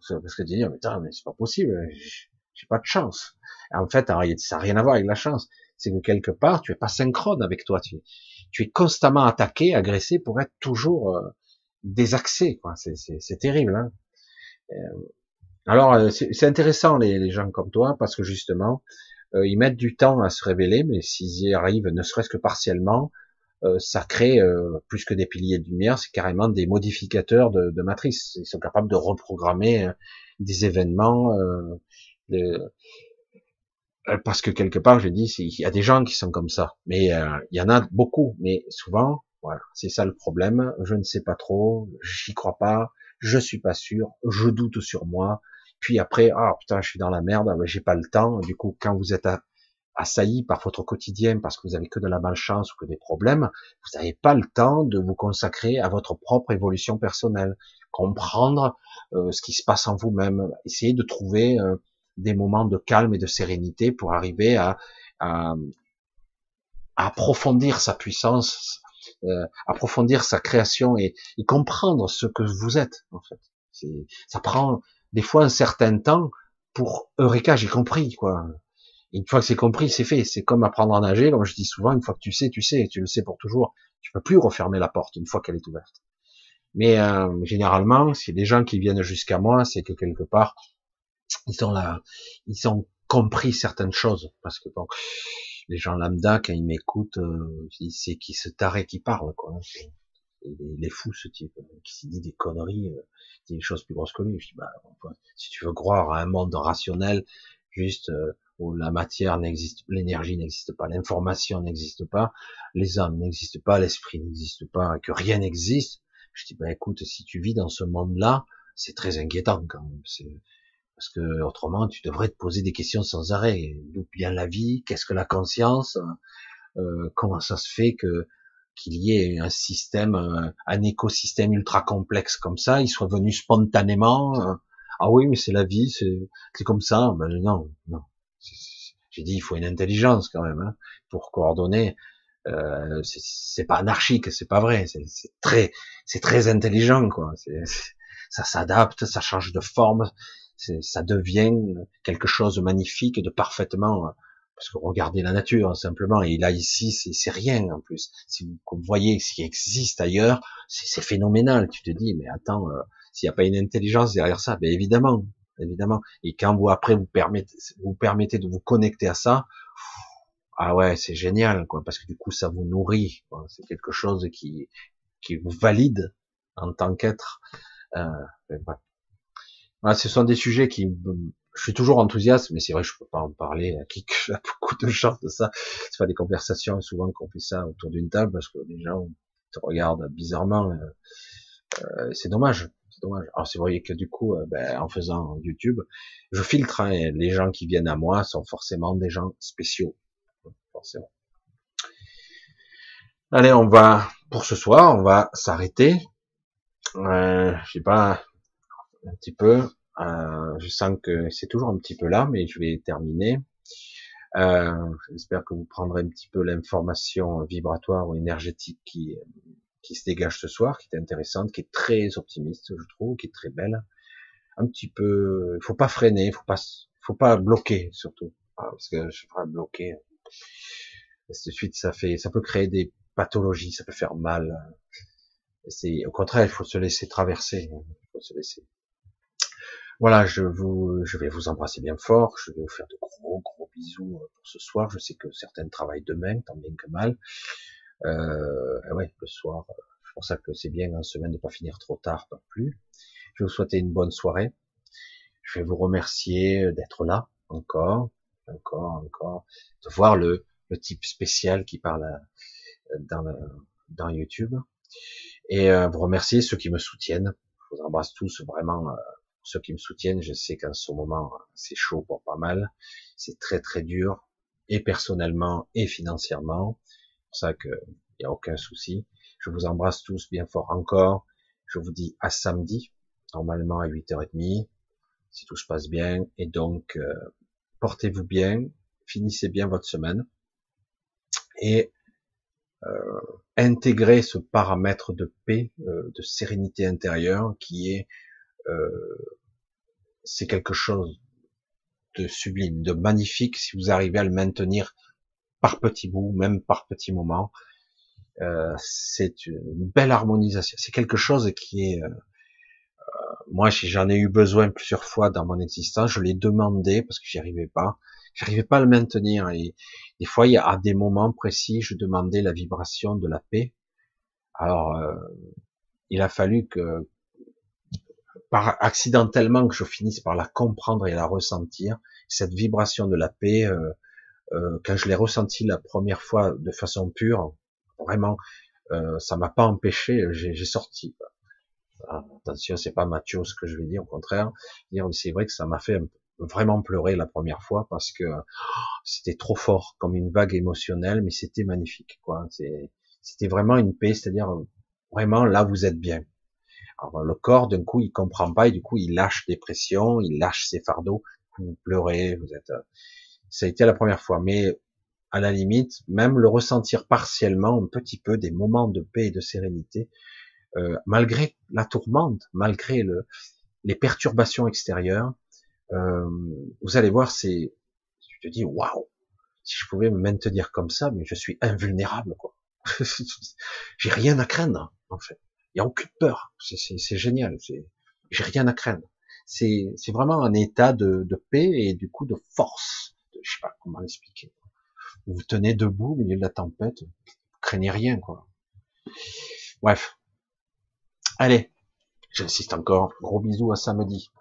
Parce que tu dis, mais, mais c'est pas possible, j'ai pas de chance. en fait, ça n'a rien à voir avec la chance. C'est que quelque part, tu es pas synchrone avec toi. Tu, tu es constamment attaqué, agressé pour être toujours euh, désaxé. C'est terrible. Hein euh, alors, euh, c'est intéressant les, les, gens comme toi parce que justement, euh, ils mettent du temps à se révéler, mais s'ils y arrivent, ne serait-ce que partiellement, euh, ça crée plus que des piliers de lumière, c'est carrément des modificateurs de, de, matrice. Ils sont capables de reprogrammer des événements, euh, parce que quelque part, je dis, il y a des gens qui sont comme ça, mais il y en a beaucoup, mais souvent, voilà, c'est ça le problème. Je ne sais pas trop, j'y crois pas, je suis pas sûr, je doute sur moi. Puis après, ah putain, je suis dans la merde, j'ai pas le temps. Du coup, quand vous êtes assailli par votre quotidien parce que vous avez que de la malchance ou que des problèmes, vous n'avez pas le temps de vous consacrer à votre propre évolution personnelle, comprendre euh, ce qui se passe en vous-même, essayer de trouver euh, des moments de calme et de sérénité pour arriver à, approfondir sa puissance, euh, approfondir sa création et, et, comprendre ce que vous êtes en fait. Ça prend des fois un certain temps pour Eureka, j'ai compris quoi une fois que c'est compris, c'est fait. C'est comme apprendre à nager, comme je dis souvent, une fois que tu sais, tu sais, tu le sais pour toujours. Tu peux plus refermer la porte une fois qu'elle est ouverte. Mais euh, généralement, si des gens qui viennent jusqu'à moi, c'est que quelque part, ils ont là, ils ont compris certaines choses. Parce que bon, les gens lambda, quand ils m'écoutent, euh, c'est qui se taré qui parle, quoi. Il est fou ce type, qui s'est dit des conneries, euh, dit des choses plus grosses que lui. Je dis, bah, si tu veux croire à un monde rationnel, juste euh, où la matière n'existe, l'énergie n'existe pas, l'information n'existe pas, les âmes n'existent pas, l'esprit n'existe pas, que rien n'existe. Je dis, bah écoute, si tu vis dans ce monde-là, c'est très inquiétant quand même. Parce que autrement, tu devrais te poser des questions sans arrêt. D'où vient la vie? Qu'est-ce que la conscience? Euh, Comment ça se fait que qu'il y ait un système, euh, un écosystème ultra complexe comme ça, il soit venu spontanément euh, Ah oui, mais c'est la vie, c'est comme ça. Ben non, non. J'ai dit, il faut une intelligence quand même hein, pour coordonner. Euh, c'est pas anarchique, c'est pas vrai. C'est très, c'est très intelligent quoi. ça s'adapte, ça change de forme, ça devient quelque chose de magnifique, de parfaitement. Parce que regardez la nature simplement, et là ici c'est rien en plus. Si vous voyez ce qui existe ailleurs, c'est phénoménal. Tu te dis mais attends, euh, s'il n'y a pas une intelligence derrière ça, ben évidemment, évidemment. Et quand vous après vous permettez, vous permettez de vous connecter à ça, ah ouais, c'est génial, quoi, parce que du coup ça vous nourrit. C'est quelque chose qui qui vous valide en tant qu'être. Euh, ce sont des sujets qui, je suis toujours enthousiaste, mais c'est vrai, je peux pas en parler à qui a beaucoup de gens de ça. C'est pas des conversations souvent qu'on fait ça autour d'une table parce que les gens te regardent bizarrement. Euh, euh c'est dommage c'est dommage. Alors c'est vrai que du coup, euh, ben, en faisant YouTube, je filtre. Hein, les gens qui viennent à moi sont forcément des gens spéciaux, forcément. Allez, on va pour ce soir, on va s'arrêter. Euh, je sais pas, un petit peu. Euh, je sens que c'est toujours un petit peu là, mais je vais terminer. Euh, J'espère que vous prendrez un petit peu l'information vibratoire ou énergétique qui, qui se dégage ce soir, qui est intéressante, qui est très optimiste, je trouve, qui est très belle. Un petit peu, il faut pas freiner, faut pas, faut pas bloquer surtout, ah, parce que je ferai bloquer. de suite, ça fait, ça peut créer des pathologies, ça peut faire mal. C'est, au contraire, il faut se laisser traverser, il faut se laisser. Voilà, je vais vous embrasser bien fort, je vais vous faire de gros, gros bisous pour ce soir. Je sais que certaines travaillent demain, tant bien que mal. Euh, ouais, le soir, c'est pour ça que c'est bien en semaine de pas finir trop tard non plus. Je vous souhaiter une bonne soirée. Je vais vous remercier d'être là encore, encore, encore, de voir le, type spécial qui parle euh, dans, YouTube. Et euh, vous remercier ceux qui me soutiennent. Je vous embrasse tous vraiment. Euh, ceux qui me soutiennent, je sais qu'en ce moment c'est chaud pour pas mal. C'est très très dur, et personnellement et financièrement pour ça qu'il n'y a aucun souci. Je vous embrasse tous bien fort encore. Je vous dis à samedi, normalement à 8h30, si tout se passe bien. Et donc, euh, portez-vous bien, finissez bien votre semaine. Et euh, intégrez ce paramètre de paix, euh, de sérénité intérieure qui est, c'est quelque chose de sublime, de magnifique si vous arrivez à le maintenir par petits bouts, même par petits moments. Euh, c'est une belle harmonisation. C'est quelque chose qui est, euh, euh moi, j'en ai eu besoin plusieurs fois dans mon existence. Je l'ai demandé parce que j'y arrivais pas. J'arrivais pas à le maintenir. Et des fois, il y a à des moments précis, je demandais la vibration de la paix. Alors, euh, il a fallu que par accidentellement que je finisse par la comprendre et la ressentir, cette vibration de la paix, euh, euh, quand je l'ai ressentie la première fois de façon pure, vraiment, euh, ça m'a pas empêché, j'ai sorti. Ah, attention, c'est pas Mathieu ce que je vais dire, au contraire. C'est vrai que ça m'a fait vraiment pleurer la première fois parce que oh, c'était trop fort, comme une vague émotionnelle, mais c'était magnifique, quoi. C'était vraiment une paix, c'est-à-dire vraiment là vous êtes bien. Le corps, d'un coup, il comprend pas et du coup, il lâche des pressions, il lâche ses fardeaux. Vous pleurez, vous êtes. Euh, ça a été la première fois, mais à la limite, même le ressentir partiellement, un petit peu, des moments de paix et de sérénité, euh, malgré la tourmente, malgré le, les perturbations extérieures, euh, vous allez voir, c'est, tu te dis, waouh, si je pouvais me maintenir comme ça, mais je suis invulnérable, quoi. J'ai rien à craindre, en fait. Il y a aucune peur. C'est génial. J'ai rien à craindre. C'est vraiment un état de, de, paix et du coup de force. Je sais pas comment l'expliquer. Vous tenez debout au milieu de la tempête, vous craignez rien, quoi. Bref. Allez, j'insiste encore. Gros bisous à samedi.